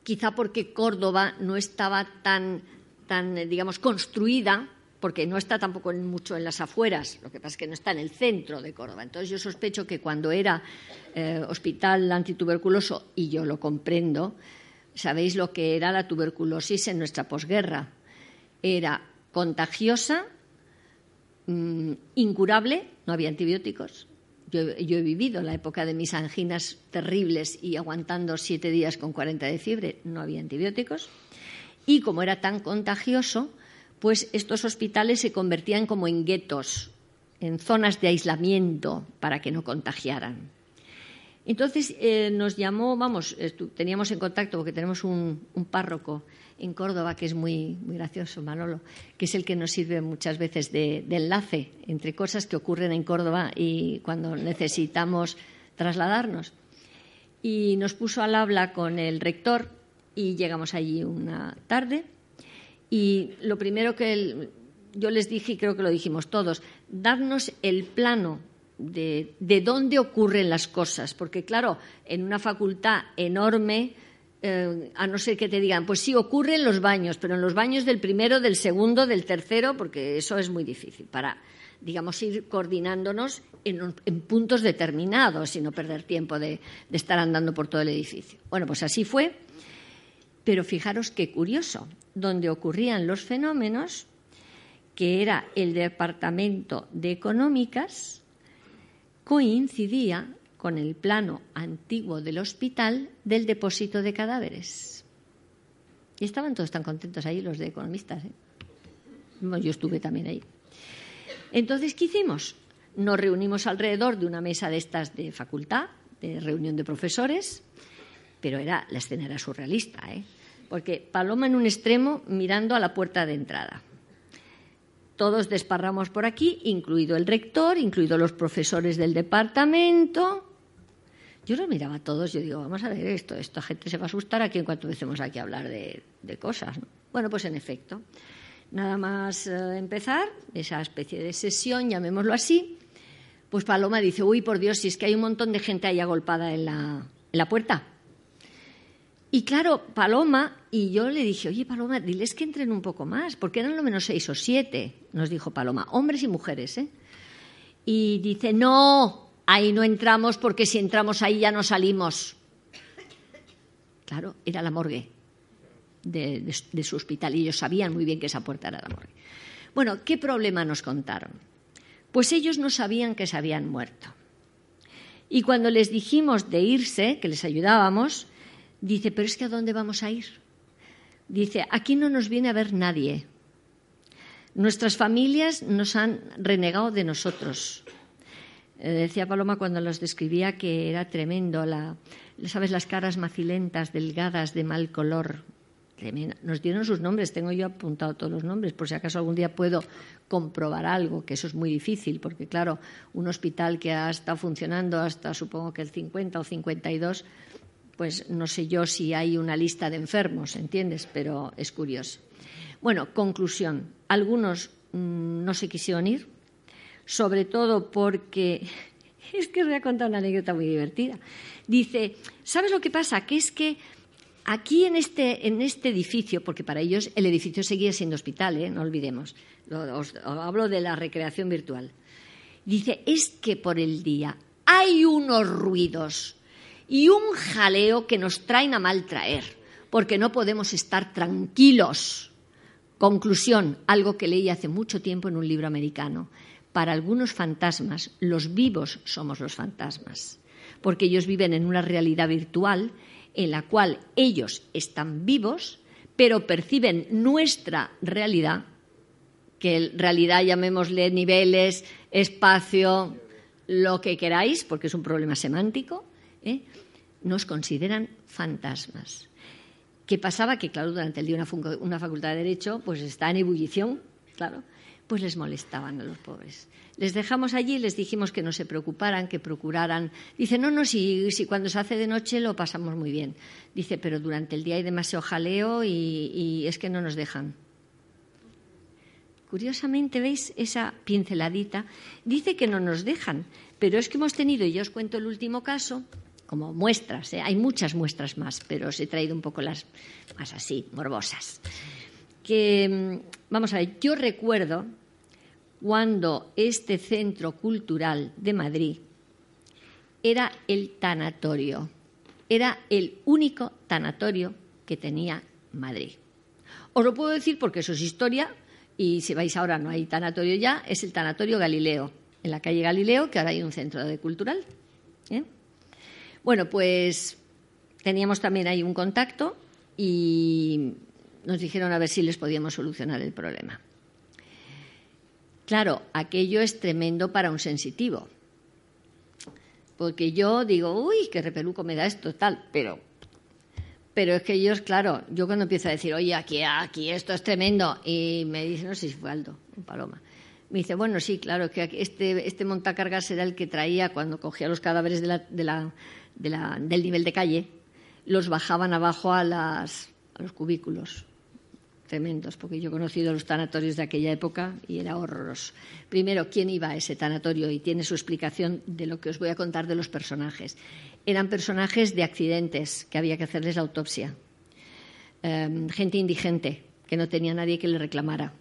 Quizá porque Córdoba no estaba tan, tan, digamos, construida, porque no está tampoco mucho en las afueras, lo que pasa es que no está en el centro de Córdoba. Entonces yo sospecho que cuando era eh, hospital antituberculoso, y yo lo comprendo, sabéis lo que era la tuberculosis en nuestra posguerra. Era contagiosa, Mm, incurable, no había antibióticos. Yo, he vivido la época de mis anginas terribles y aguantando siete días con 40 de fiebre, no había antibióticos. Y como era tan contagioso, pues estos hospitales se convertían como en guetos, en zonas de aislamiento para que no contagiaran. Entonces eh, nos llamó, vamos, teníamos en contacto porque tenemos un párroco en Córdoba, que es muy, muy gracioso, Manolo, que es el que nos sirve muchas veces de, enlace entre cosas que ocurren en Córdoba y cuando necesitamos trasladarnos. Y nos puso al habla con el rector y llegamos allí una tarde y lo primero que yo les dije, y creo que lo dijimos todos, darnos el plano de, de, dónde ocurren las cosas, porque claro, en una facultad enorme eh, a no ser que te digan, pues sí, ocurre en los baños, pero en los baños del primero, del segundo, del tercero, porque eso es muy difícil para, digamos, ir coordinándonos en, puntos determinados y no perder tiempo de, de estar andando por todo el edificio. Bueno, pues así fue, pero fijaros qué curioso, donde ocurrían los fenómenos, que era el Departamento de Económicas, coincidía con el plano antiguo del hospital del depósito de cadáveres. Y estaban todos tan contentos ahí los de economistas. ¿eh? Yo estuve también ahí. Entonces, ¿qué hicimos? Nos reunimos alrededor de una mesa de estas de facultad, de reunión de profesores, pero era, la escena era surrealista, ¿eh? porque Paloma en un extremo mirando a la puerta de entrada. Todos desparramos por aquí, incluido el rector, incluido los profesores del departamento, yo los miraba a todos, yo digo, vamos a ver esto, esta gente se va a asustar aquí en cuanto empecemos aquí a hablar de, cosas. Bueno, pues en efecto, nada más eh, empezar esa especie de sesión, llamémoslo así, pues Paloma dice, uy, por Dios, si es que hay un montón de gente ahí agolpada en la puerta. Y claro, Paloma, y yo le dije, oye, Paloma, diles que entren un poco más, porque eran lo menos seis o siete, nos dijo Paloma, hombres y mujeres, ¿eh? Y dice, no, Ahí no entramos porque si entramos ahí ya no salimos. Claro, era la morgue de, su hospital y ellos sabían muy bien que esa puerta era la morgue. Bueno, ¿qué problema nos contaron? Pues ellos no sabían que se habían muerto. Y cuando les dijimos de irse, que les ayudábamos, dice, pero es que ¿a dónde vamos a ir? Dice, aquí no nos viene a ver nadie. Nuestras familias nos han renegado de nosotros. Eh, decía Paloma cuando los describía que era tremendo, la, ¿sabes? Las caras macilentas, delgadas, de mal color. Nos dieron sus nombres, tengo yo apuntado todos los nombres, por si acaso algún día puedo comprobar algo, que eso es muy difícil, porque claro, un hospital que ha estado funcionando hasta supongo que el 50 o 52, pues no sé yo si hay una lista de enfermos, ¿entiendes? Pero es curioso. Bueno, conclusión. Algunos mm, no se quisieron ir, sobre todo porque es que os voy a contar una anécdota muy divertida. Dice, ¿sabes lo que pasa? Que es que aquí en este, en este edificio, porque para ellos el edificio seguía siendo hospital, ¿eh? no olvidemos, os hablo de la recreación virtual. Dice, es que por el día hay unos ruidos y un jaleo que nos traen a mal traer, porque no podemos estar tranquilos. Conclusión, algo que leí hace mucho tiempo en un libro americano. Para algunos fantasmas, los vivos somos los fantasmas, porque ellos viven en una realidad virtual en la cual ellos están vivos, pero perciben nuestra realidad, que realidad llamémosle niveles, espacio, lo que queráis, porque es un problema semántico, ¿eh? nos consideran fantasmas. ¿Qué pasaba? Que, claro, durante el día una, facultad de Derecho pues está en ebullición, claro pues les molestaban a los pobres. Les dejamos allí, les dijimos que no se preocuparan, que procuraran. Dice, no, no, si, si cuando se hace de noche lo pasamos muy bien. Dice, pero durante el día hay demasiado jaleo y, y es que no nos dejan. Curiosamente, ¿veis esa pinceladita? Dice que no nos dejan, pero es que hemos tenido, y yo os cuento el último caso, como muestras, ¿eh? hay muchas muestras más, pero os he traído un poco las más así, morbosas que, mm, vamos a ver, yo recuerdo cuando este centro cultural de Madrid era el tanatorio, era el único tanatorio que tenía Madrid. Os lo puedo decir porque eso es historia y si vais ahora no hay tanatorio ya, es el tanatorio Galileo, en la calle Galileo, que ahora hay un centro de cultural. ¿eh? Bueno, pues teníamos también ahí un contacto y nos dijeron a ver si les podíamos solucionar el problema. Claro, aquello es tremendo para un sensitivo. Porque yo digo, uy, qué repeluco me da esto, tal, pero, pero es que ellos, claro, yo cuando empiezo a decir, oye, aquí, aquí esto es tremendo, y me dicen, no sé si fue Aldo, un paloma. Me dice, bueno, sí, claro, que este, este montacargas era el que traía cuando cogía los cadáveres de la, del nivel de calle, los bajaban abajo a, las, a los cubículos tremendos, porque yo he conocido los tanatorios de aquella época y era horroroso. Primero, ¿quién iba a ese tanatorio? Y tiene su explicación de lo que os voy a contar de los personajes. Eran personajes de accidentes que había que hacerles la autopsia. Em, gente indigente, que no tenía nadie que le reclamara.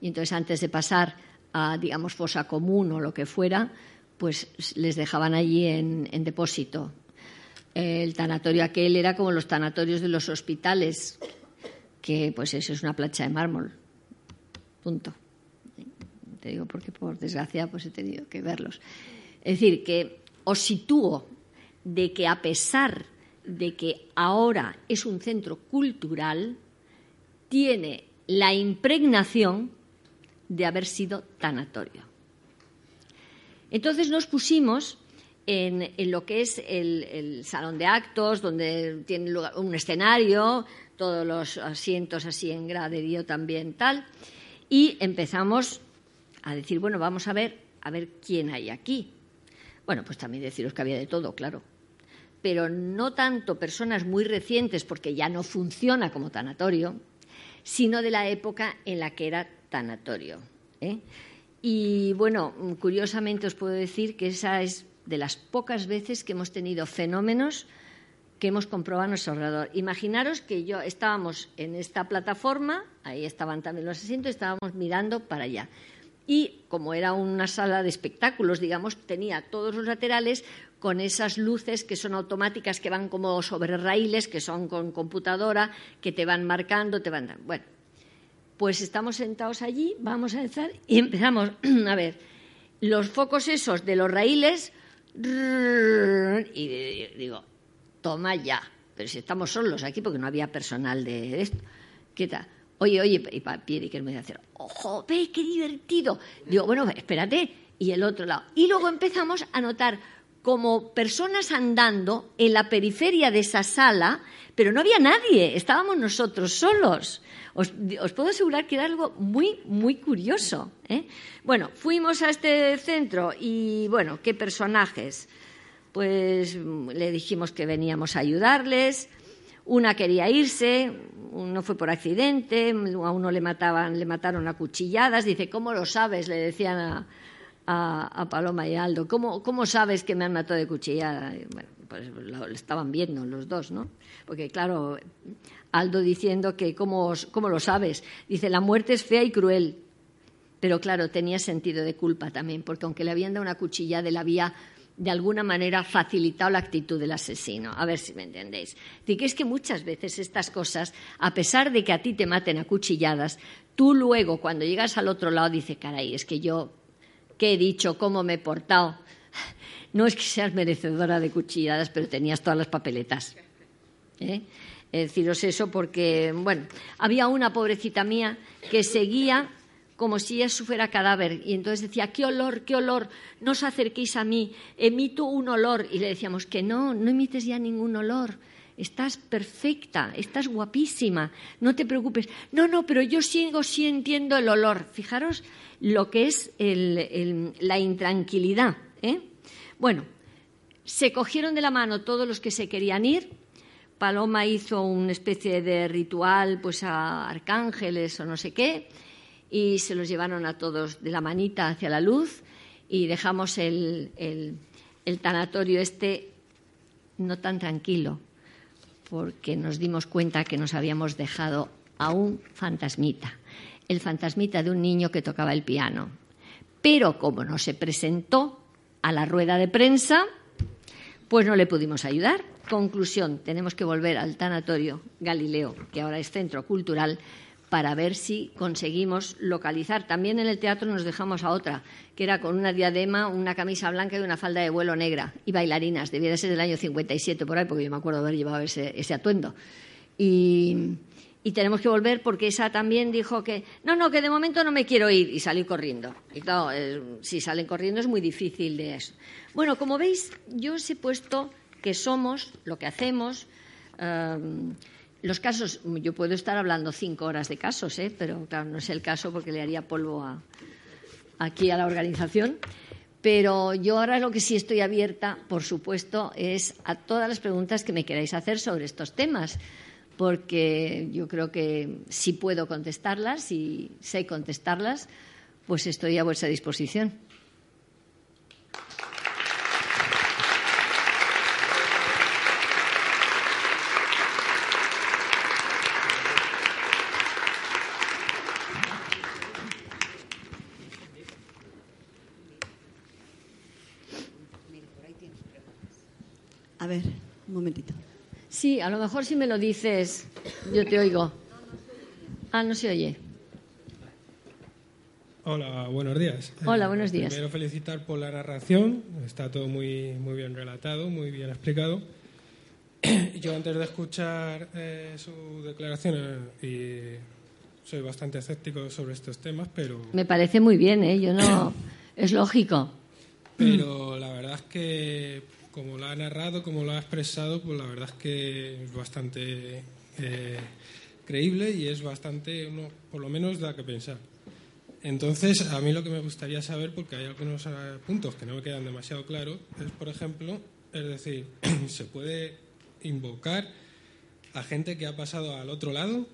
Y entonces, antes de pasar a, digamos, fosa común o lo que fuera, pues les dejaban allí en, depósito. El tanatorio aquel era como los tanatorios de los hospitales, que pues eso es una plancha de mármol. Punto. Te digo porque por desgracia pues he tenido que verlos. Es decir, que os sitúo de que a pesar de que ahora es un centro cultural, tiene la impregnación de haber sido tanatorio. Entonces nos pusimos en, lo que es el, el, salón de actos, donde tiene lugar un escenario, todos los asientos así en graderío también tal, y empezamos a decir, bueno, vamos a ver, a ver quién hay aquí. Bueno, pues también deciros que había de todo, claro. Pero no tanto personas muy recientes, porque ya no funciona como tanatorio, sino de la época en la que era tanatorio. ¿eh? Y bueno, curiosamente os puedo decir que esa es de las pocas veces que hemos tenido fenómenos que hemos comprobado en nuestro ordenador. Imaginaros que yo estábamos en esta plataforma, ahí estaban también los asientos, estábamos mirando para allá. Y como era una sala de espectáculos, digamos, tenía todos los laterales con esas luces que son automáticas, que van como sobre raíles, que son con computadora, que te van marcando, te van. Bueno, pues estamos sentados allí, vamos a empezar y empezamos a ver los focos esos de los raíles. Y digo, toma ya. Pero si estamos solos aquí, porque no había personal de esto. ¿Qué tal? Oye, oye, y Pierre que me dice, ojo, ve, qué divertido. Digo, bueno, espérate. Y el otro lado. Y luego empezamos a notar como personas andando en la periferia de esa sala, pero no había nadie, estábamos nosotros solos. Os, puedo asegurar que era algo muy, muy curioso. ¿eh? Bueno, fuimos a este centro y, bueno, qué personajes pues le dijimos que veníamos a ayudarles. Una quería irse, uno fue por accidente, a uno le mataban, le mataron a cuchilladas. Dice, ¿cómo lo sabes? Le decían a, Paloma y Aldo, ¿Cómo, ¿cómo, sabes que me han matado de cuchillada? bueno, pues lo, estaban viendo los dos, ¿no? Porque claro, Aldo diciendo que ¿cómo, ¿cómo lo sabes? Dice, la muerte es fea y cruel. Pero claro, tenía sentido de culpa también, porque aunque le habían dado una cuchillada, él había de alguna manera facilitado la actitud del asesino. A ver si me entendéis. que es que muchas veces estas cosas, a pesar de que a ti te maten a cuchilladas, tú luego, cuando llegas al otro lado, dices, caray, es que yo, ¿qué he dicho? ¿Cómo me he portado? No es que seas merecedora de cuchilladas, pero tenías todas las papeletas. ¿eh? Deciros eso porque, bueno, había una pobrecita mía que seguía como si eso fuera cadáver. Y entonces decía, qué olor, qué olor, no os acerquéis a mí, emito un olor. Y le decíamos que no, no emites ya ningún olor. Estás perfecta, estás guapísima, no te preocupes. No, no, pero yo sigo sintiendo el olor. Fijaros lo que es la intranquilidad. ¿eh? Bueno, se cogieron de la mano todos los que se querían ir. Paloma hizo una especie de ritual pues a arcángeles o no sé qué y se los llevaron a todos de la manita hacia la luz y dejamos el, el, tanatorio este no tan tranquilo porque nos dimos cuenta que nos habíamos dejado a un fantasmita, el fantasmita de un niño que tocaba el piano. Pero como no se presentó a la rueda de prensa, pues no le pudimos ayudar. Conclusión, tenemos que volver al tanatorio Galileo, que ahora es centro cultural, para ver si conseguimos localizar. También en el teatro nos dejamos a otra, que era con una diadema, una camisa blanca y una falda de vuelo negra y bailarinas. Debía de ser del año 57 por ahí, porque yo me acuerdo haber llevado ese, atuendo. Y, tenemos que volver porque esa también dijo que no, no, que de momento no me quiero ir y salí corriendo. Y claro, eh, si salen corriendo es muy difícil de eso. Bueno, como veis, yo os he puesto que somos lo que hacemos. Eh, los casos, yo puedo estar hablando cinco horas de casos, ¿eh? pero claro, no es el caso porque le haría polvo aquí a la organización. Pero yo ahora lo que sí estoy abierta, por supuesto, es a todas las preguntas que me queráis hacer sobre estos temas, porque yo creo que si puedo contestarlas y sé contestarlas, pues estoy a vuestra disposición.
ver, un momentito.
Sí, a lo mejor si me lo dices, yo te oigo. Ah, no se oye.
Hola, buenos días.
Hola, eh, buenos días.
Primero felicitar por la narración, está todo muy, muy bien relatado, muy bien explicado. Yo antes de escuchar eh, su declaración y soy bastante escéptico sobre estos temas, pero...
Me parece muy bien, ¿eh? Yo no... es lógico.
Pero la verdad es que como lo ha narrado, como lo ha expresado, pues la verdad es que es bastante eh, creíble y es bastante, por lo menos, da que pensar. Entonces, a mí lo que me gustaría saber, porque hay algunos eh, puntos que no me quedan demasiado claros, es, por ejemplo, es decir, ¿se puede invocar a gente que ha pasado al otro lado?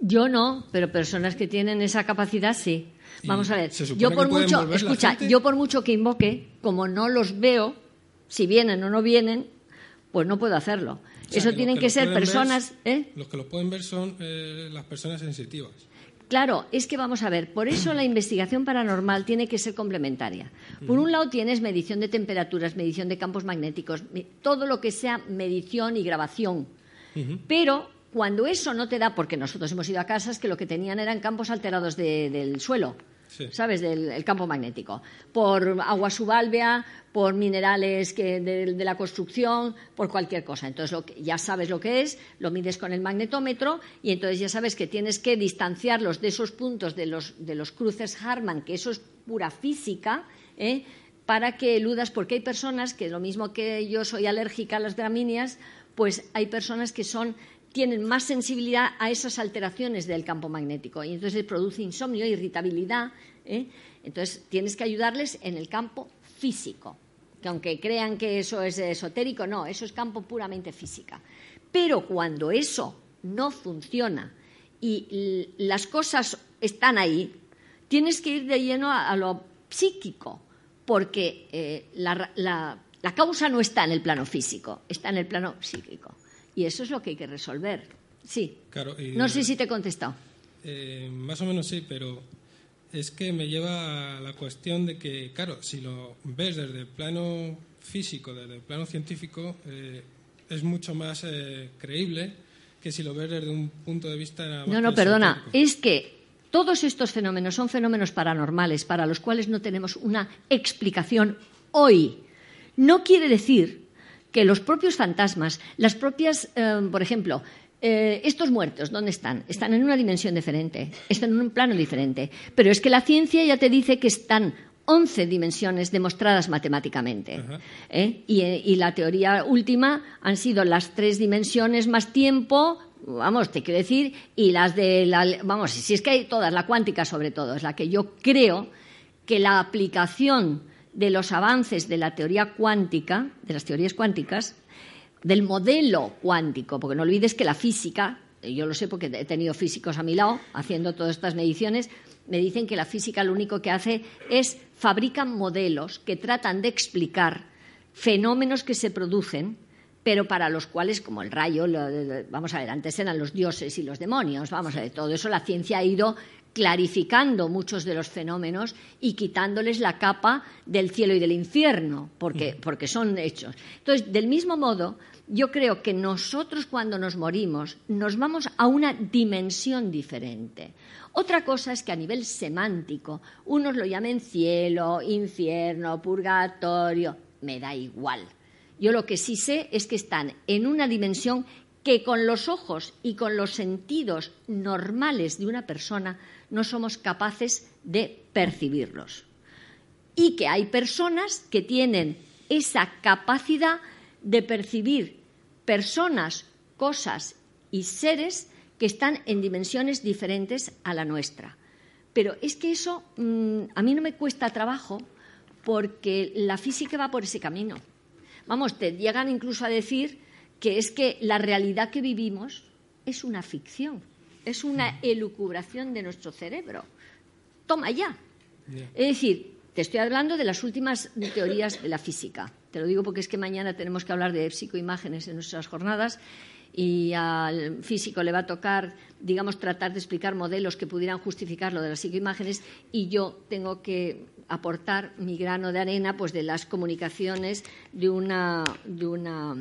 Yo no, pero personas que tienen esa capacidad sí. Vamos a ver. Yo por mucho, escucha, yo por mucho que invoque, como no los veo, si vienen o no vienen, pues no puedo hacerlo. Eso tienen que, ser personas. ¿eh?
Los que lo pueden ver son eh, las personas sensitivas.
Claro, es que vamos a ver, por eso la investigación paranormal tiene que ser complementaria. Por un lado tienes medición de temperaturas, medición de campos magnéticos, todo lo que sea medición y grabación. Pero cuando eso no te da, porque nosotros hemos ido a casas que lo que tenían eran campos alterados del suelo. ¿Sabes? Del campo magnético. Por agua subálvea, por minerales que de, la construcción, por cualquier cosa. Entonces ya sabes lo que es, lo mides con el magnetómetro y entonces ya sabes que tienes que distanciarlos de esos puntos de los, de los cruces Harman, que eso es pura física, ¿eh? para que eludas, porque hay personas que lo mismo que yo soy alérgica a las gramíneas, pues hay personas que son tienen más sensibilidad a esas alteraciones del campo magnético y entonces produce insomnio, irritabilidad. ¿eh? Entonces tienes que ayudarles en el campo físico. que aunque crean que eso es esotérico, no, eso es campo puramente física. Pero cuando eso no funciona y las cosas están ahí, tienes que ir de lleno a, lo psíquico, porque eh, la, causa no está en el plano físico, está en el plano psíquico. Y eso es lo que hay que resolver. Sí. no sé si te he contestado.
Eh, más o menos sí, pero es que me lleva a la cuestión de que, claro, si lo ves desde el plano físico, desde el plano científico, eh, es mucho más eh, creíble que si lo ves desde un punto de vista.
No, no, perdona. Es que todos estos fenómenos son fenómenos paranormales para los cuales no tenemos una explicación hoy. No quiere decir que los propios fantasmas, las propias, eh, por ejemplo, eh, estos muertos, ¿dónde están? Están en una dimensión diferente, están en un plano diferente. Pero es que la ciencia ya te dice que están 11 dimensiones demostradas matemáticamente. ¿eh? Y, la teoría última han sido las tres dimensiones más tiempo, vamos, te quiero decir, y las de la. Vamos, si es que hay todas, la cuántica sobre todo, es la que yo creo que la aplicación de los avances de la teoría cuántica, de las teorías cuánticas, del modelo cuántico, porque no olvides que la física, yo lo sé porque he tenido físicos a mi lado haciendo todas estas mediciones, me dicen que la física lo único que hace es fabrican modelos que tratan de explicar fenómenos que se producen, pero para los cuales, como el rayo, vamos a ver, antes eran los dioses y los demonios, vamos a ver, todo eso la ciencia ha ido clarificando muchos de los fenómenos y quitándoles la capa del cielo y del infierno, porque, porque son hechos. Entonces, del mismo modo, yo creo que nosotros cuando nos morimos nos vamos a una dimensión diferente. Otra cosa es que a nivel semántico, unos lo llamen cielo, infierno, purgatorio, me da igual. Yo lo que sí sé es que están en una dimensión que con los ojos y con los sentidos normales de una persona no somos capaces de percibirlos. Y que hay personas que tienen esa capacidad de percibir personas, cosas y seres que están en dimensiones diferentes a la nuestra. Pero es que eso mm, a mí no me cuesta trabajo porque la física va por ese camino. Vamos, te llegan incluso a decir que es que la realidad que vivimos es una ficción es una elucubración de nuestro cerebro. Toma ya. Es decir, te estoy hablando de las últimas teorías de la física. Te lo digo porque es que mañana tenemos que hablar de psicoimágenes en nuestras jornadas y al físico le va a tocar, digamos, tratar de explicar modelos que pudieran justificar lo de las psicoimágenes y yo tengo que aportar mi grano de arena pues de las comunicaciones de una, de una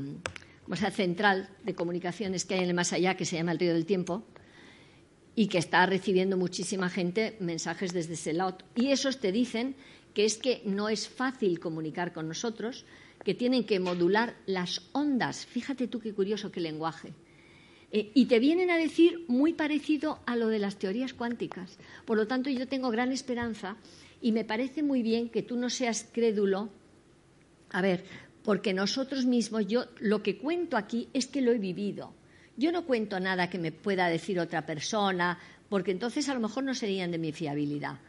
central de comunicaciones que hay en el más allá que se llama el río del tiempo y que está recibiendo muchísima gente mensajes desde ese lado. Y esos te dicen que es que no es fácil comunicar con nosotros, que tienen que modular las ondas. Fíjate tú qué curioso qué lenguaje. Eh, y te vienen a decir muy parecido a lo de las teorías cuánticas. Por lo tanto, yo tengo gran esperanza y me parece muy bien que tú no seas crédulo. A ver, porque nosotros mismos, yo lo que cuento aquí es que lo he vivido. Yo no cuento nada que me pueda decir otra persona, porque entonces a lo mejor no serían de mi fiabilidad.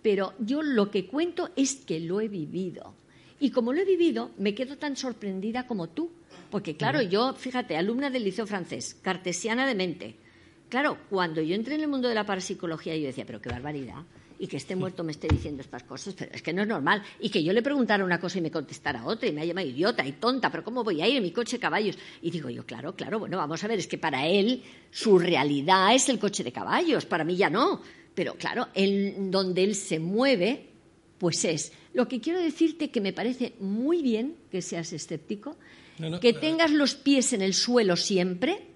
Pero yo lo que cuento es que lo he vivido. Y como lo he vivido, me quedo tan sorprendida como tú. Porque claro, yo, fíjate, alumna del Liceo Francés, cartesiana de mente. Claro, cuando yo entré en el mundo de la parapsicología, yo decía, pero qué barbaridad y que esté muerto me esté diciendo estas cosas, pero es que no es normal. Y que yo le preguntara una cosa y me contestara otra y me ha llamado idiota y tonta, pero ¿cómo voy a ir en mi coche de caballos? Y digo yo, claro, claro, bueno, vamos a ver, es que para él su realidad es el coche de caballos, para mí ya no. Pero claro, en donde él se mueve, pues es. Lo que quiero decirte que me parece muy bien que seas escéptico, que tengas los pies en el suelo siempre,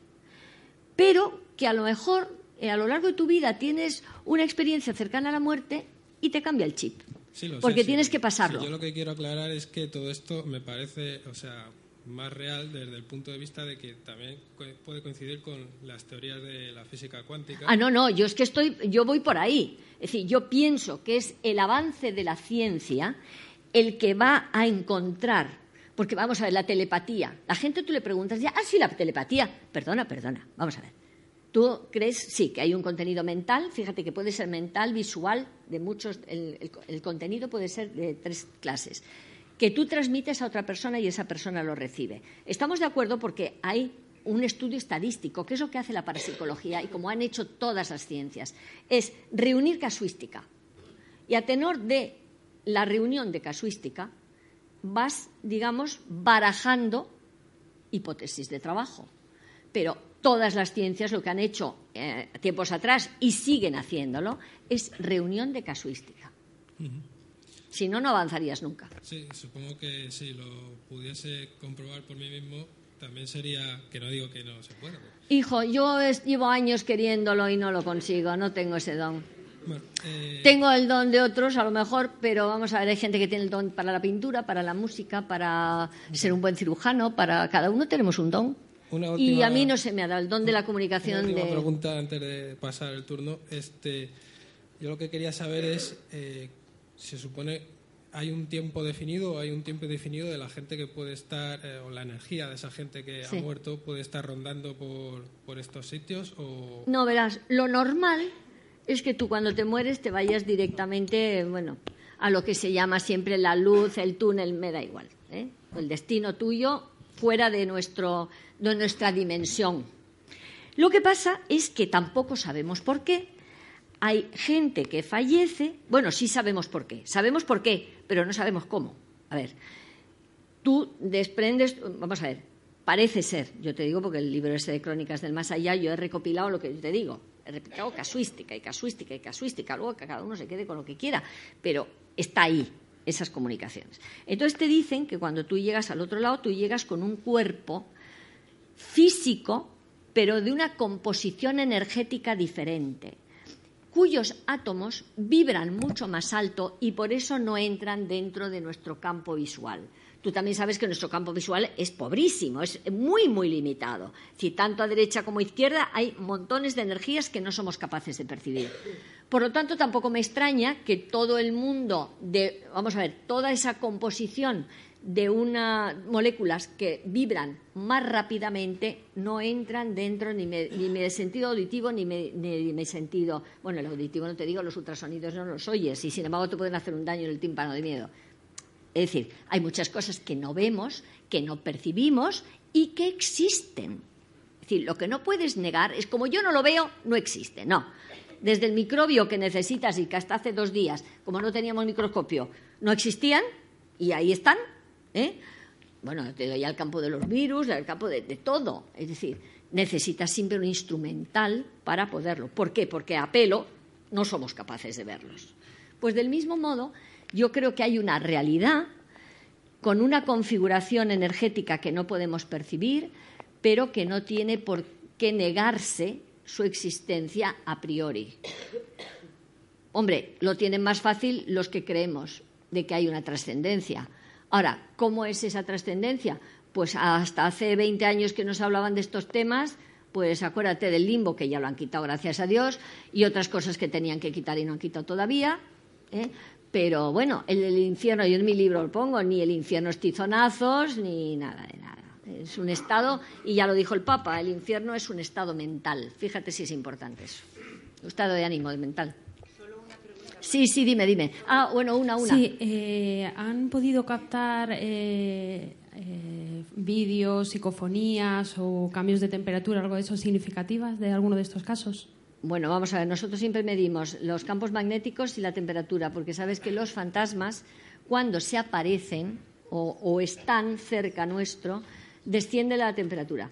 pero que a lo mejor a lo largo de tu vida tienes una experiencia cercana a la muerte y te cambia el chip. porque tienes que pasarlo.
yo lo que quiero aclarar es que todo esto me parece, o sea, más real desde el punto de vista de que también puede coincidir con las teorías de la física cuántica.
Ah, no, no, yo es que estoy, yo voy por ahí. Es decir, yo pienso que es el avance de la ciencia el que va a encontrar, porque vamos a ver, la telepatía. La gente tú le preguntas ya, ah, sí, la telepatía. Perdona, perdona, vamos a ver. ¿Tú crees, sí, que hay un contenido mental? Fíjate que puede ser mental, visual, de muchos. El, contenido puede ser de tres clases. que tú transmites a otra persona y esa persona lo recibe. Estamos de acuerdo porque hay un estudio estadístico, que es lo que hace la parapsicología y como han hecho todas las ciencias, es reunir casuística. Y a tenor de la reunión de casuística, vas, digamos, barajando hipótesis de trabajo. Pero todas las ciencias lo que han hecho eh, tiempos atrás y siguen haciéndolo es reunión de casuística. Si no, no avanzarías nunca.
Sí, supongo que si lo pudiese comprobar por mí mismo, también sería, que no digo que no se pueda.
Hijo, yo llevo años queriéndolo y no lo consigo, no tengo ese don.
Eh,
tengo el don de otros, a lo mejor, pero vamos a ver, hay gente que tiene el don para la pintura, para la música, para ser un buen cirujano, para cada uno tenemos un don. Y a mí no se me ha dado el don de la comunicación.
Una
de...
pregunta antes de pasar el turno. Este, yo lo que quería saber es, eh, se supone hay un tiempo definido, hay un tiempo definido de la gente que puede estar, eh, o la energía de esa gente que ha muerto puede estar rondando por, por estos sitios o...
No, verás, lo normal es que tú cuando te mueres te vayas directamente, bueno, a lo que se llama siempre la luz, el túnel, me da igual. ¿eh? El destino tuyo fuera de, nuestro, de nuestra dimensión. Lo que pasa es que tampoco sabemos por qué. Hay gente que fallece, bueno, sí sabemos por qué, sabemos por qué, pero no sabemos cómo. A ver, tú desprendes, vamos a ver, parece ser, yo te digo porque el libro ese de Crónicas del Más Allá, yo he recopilado lo que te digo, he replicado casuística y casuística y casuística, luego que cada uno se quede con lo que quiera, pero está ahí esas comunicaciones. Entonces te dicen que cuando tú llegas al otro lado, tú llegas con un cuerpo físico, pero de una composición energética diferente, cuyos átomos vibran mucho más alto y por eso no entran dentro de nuestro campo visual. Tú también sabes que nuestro campo visual es pobrísimo, es muy, muy limitado. Si tanto a derecha como a izquierda hay montones de energías que no somos capaces de percibir. Por lo tanto, tampoco me extraña que todo el mundo de, vamos a ver, toda esa composición de unas moléculas que vibran más rápidamente no entran dentro ni mi sentido auditivo ni mi sentido. Bueno, el auditivo no te digo, los ultrasonidos no los oyes y sin embargo te pueden hacer un daño en el tímpano de miedo. Es decir, hay muchas cosas que no vemos, que no percibimos y que existen. Es decir, lo que no puedes negar es como yo no lo veo, no existe. No. Desde el microbio que necesitas y que hasta hace dos días, como no teníamos microscopio, no existían y ahí están. ¿eh? Bueno, te doy al campo de los virus, al campo de, de todo. Es decir, necesitas siempre un instrumental para poderlo. ¿Por qué? Porque a pelo no somos capaces de verlos. Pues del mismo modo, yo creo que hay una realidad con una configuración energética que no podemos percibir, pero que no tiene por qué negarse su existencia a priori. Hombre, lo tienen más fácil los que creemos de que hay una trascendencia. Ahora, ¿cómo es esa trascendencia? Pues hasta hace 20 años que nos hablaban de estos temas, pues acuérdate del limbo, que ya lo han quitado, gracias a Dios, y otras cosas que tenían que quitar y no han quitado todavía. ¿eh? Pero bueno, el, el infierno, yo en mi libro lo pongo, ni el infierno es tizonazos, ni nada de nada. Es un estado, y ya lo dijo el Papa, el infierno es un estado mental. Fíjate si es importante eso. Un estado de ánimo mental. Sí, sí, dime, dime. Ah, bueno, una, una.
Sí, eh, ¿han podido captar eh, eh, vídeos, psicofonías o cambios de temperatura, algo de eso significativas de alguno de estos casos?
Bueno, vamos a ver, nosotros siempre medimos los campos magnéticos y la temperatura, porque sabes que los fantasmas, cuando se aparecen o, están cerca nuestro, desciende la temperatura.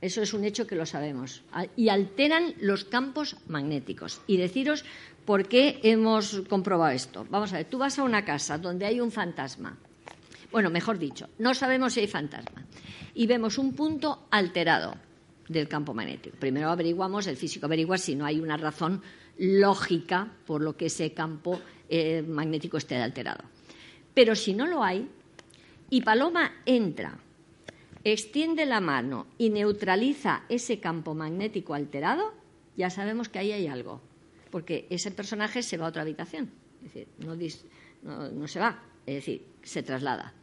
Eso es un hecho que lo sabemos. Y alteran los campos magnéticos. Y deciros por qué hemos comprobado esto. Vamos a ver, tú vas a una casa donde hay un fantasma. Bueno, mejor dicho, no sabemos si hay fantasma. Y vemos un punto alterado del campo magnético. Primero averiguamos, el físico averigua si no hay una razón lógica por lo que ese campo eh, magnético esté alterado. Pero si no lo hay, y Paloma entra, extiende la mano y neutraliza ese campo magnético alterado, ya sabemos que ahí hay algo, porque ese personaje se va a otra habitación, es decir, no, se va, es decir, se traslada.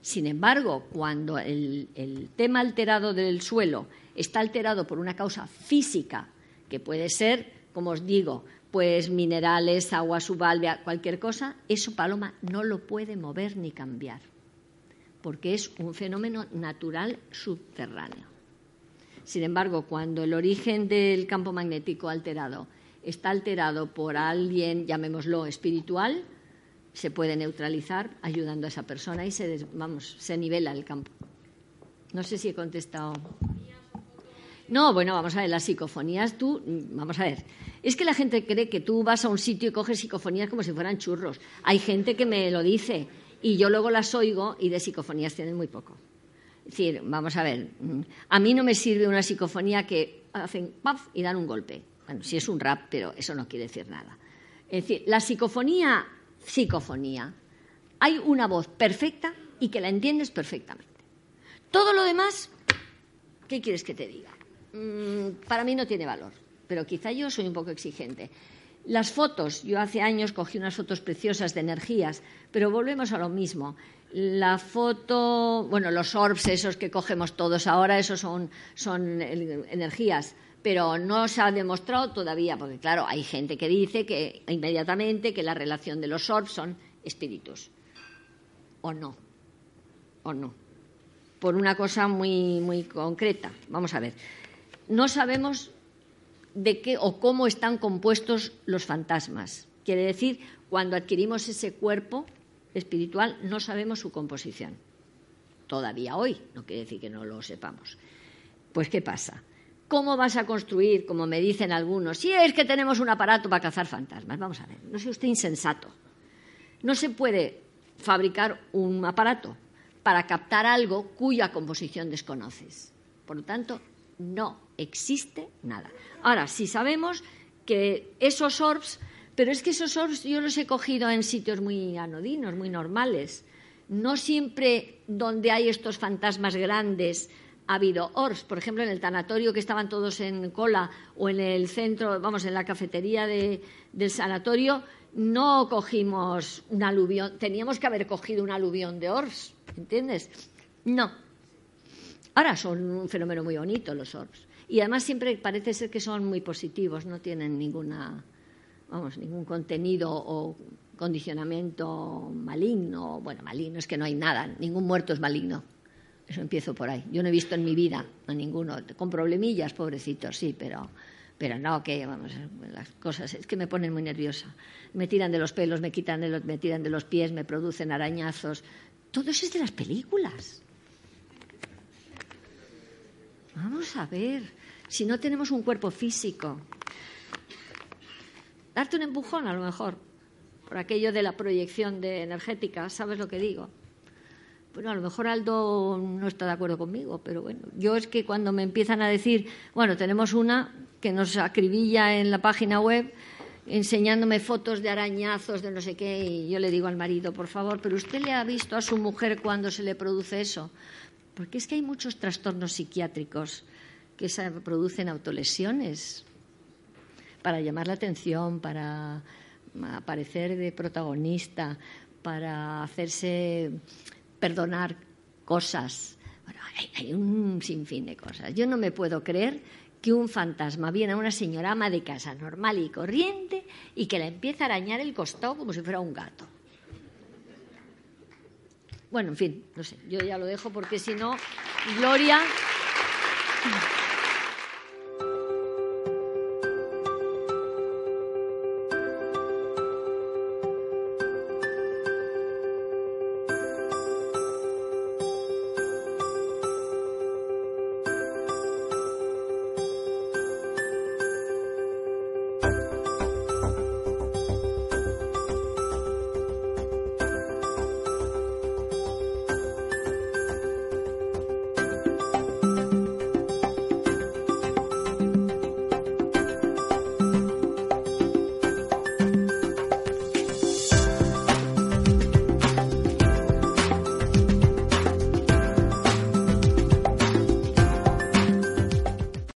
Sin embargo, cuando el tema alterado del suelo está alterado por una causa física, que puede ser, como os digo, pues minerales, agua subalvea, cualquier cosa, eso Paloma no lo puede mover ni cambiar. porque es un fenómeno natural subterráneo. Sin embargo, cuando el origen del campo magnético alterado está alterado por alguien, llamémoslo espiritual, se puede neutralizar ayudando a esa persona y se, vamos, se nivela el campo. No sé si he contestado. No, bueno, vamos a ver, las psicofonías, tú, vamos a ver, es que la gente cree que tú vas a un sitio y coges psicofonías como si fueran churros. Hay gente que me lo dice y yo luego las oigo y de psicofonías tienen muy poco. Es decir, vamos a ver, a mí no me sirve una psicofonía que hacen paf y dan un golpe. Bueno, sí es un rap, pero eso no quiere decir nada. Es decir, la psicofonía, psicofonía, hay una voz perfecta y que la entiendes perfectamente. Todo lo demás, ¿qué quieres que te diga? Mm, para mí no tiene valor, pero quizá yo soy un poco exigente. Las fotos, yo hace años cogí unas fotos preciosas de energías, pero volvemos a lo mismo. La foto, bueno, los orbs esos que cogemos todos ahora, esos son, son energías, pero no se ha demostrado todavía, porque claro, hay gente que dice que inmediatamente que la relación de los orbs son espíritus. O no, o no. Por una cosa muy, muy concreta. Vamos a ver. No sabemos de qué o cómo están compuestos los fantasmas. Quiere decir, cuando adquirimos ese cuerpo espiritual no sabemos su composición. Todavía hoy, no quiere decir que no lo sepamos. Pues ¿qué pasa? ¿Cómo vas a construir, como me dicen algunos, si es que tenemos un aparato para cazar fantasmas? Vamos a ver, no sea usted insensato. No se puede fabricar un aparato para captar algo cuya composición desconoces. Por lo tanto, no existe nada. Ahora, si sabemos que esos orbs, pero es que esos orbs yo los he cogido en sitios muy anodinos, muy normales. No siempre donde hay estos fantasmas grandes ha habido orbs. Por ejemplo, en el tanatorio que estaban todos en cola o en el centro, vamos, en la cafetería del sanatorio, no cogimos un aluvión. Teníamos que haber cogido un aluvión de orbs, ¿entiendes? No, Ahora son un fenómeno muy bonito los orbs. Y además siempre parece ser que son muy positivos, no tienen ninguna, vamos, ningún contenido o condicionamiento maligno. Bueno, maligno es que no hay nada, ningún muerto es maligno. Eso empiezo por ahí. Yo no he visto en mi vida a ninguno, con problemillas, pobrecitos, sí, pero, pero no, que vamos, las cosas es que me ponen muy nerviosa. Me tiran de los pelos, me quitan de los, me tiran de los pies, me producen arañazos. Todo eso es de las películas. Vamos a ver, si no tenemos un cuerpo físico, darte un empujón a lo mejor, por aquello de la proyección de energética, ¿sabes lo que digo? Bueno, a lo mejor Aldo no está de acuerdo conmigo, pero bueno, yo es que cuando me empiezan a decir, bueno, tenemos una que nos acribilla en la página web enseñándome fotos de arañazos, de no sé qué, y yo le digo al marido, por favor, pero usted le ha visto a su mujer cuando se le produce eso. Porque es que hay muchos trastornos psiquiátricos que producen autolesiones para llamar la atención, para aparecer de protagonista, para hacerse perdonar cosas. Bueno, hay, un sinfín de cosas. Yo no me puedo creer que un fantasma viene a una señora ama de casa normal y corriente y que la empieza a arañar el costado como si fuera un gato. Bueno, en fin, no sé, yo ya lo dejo porque si no, Gloria.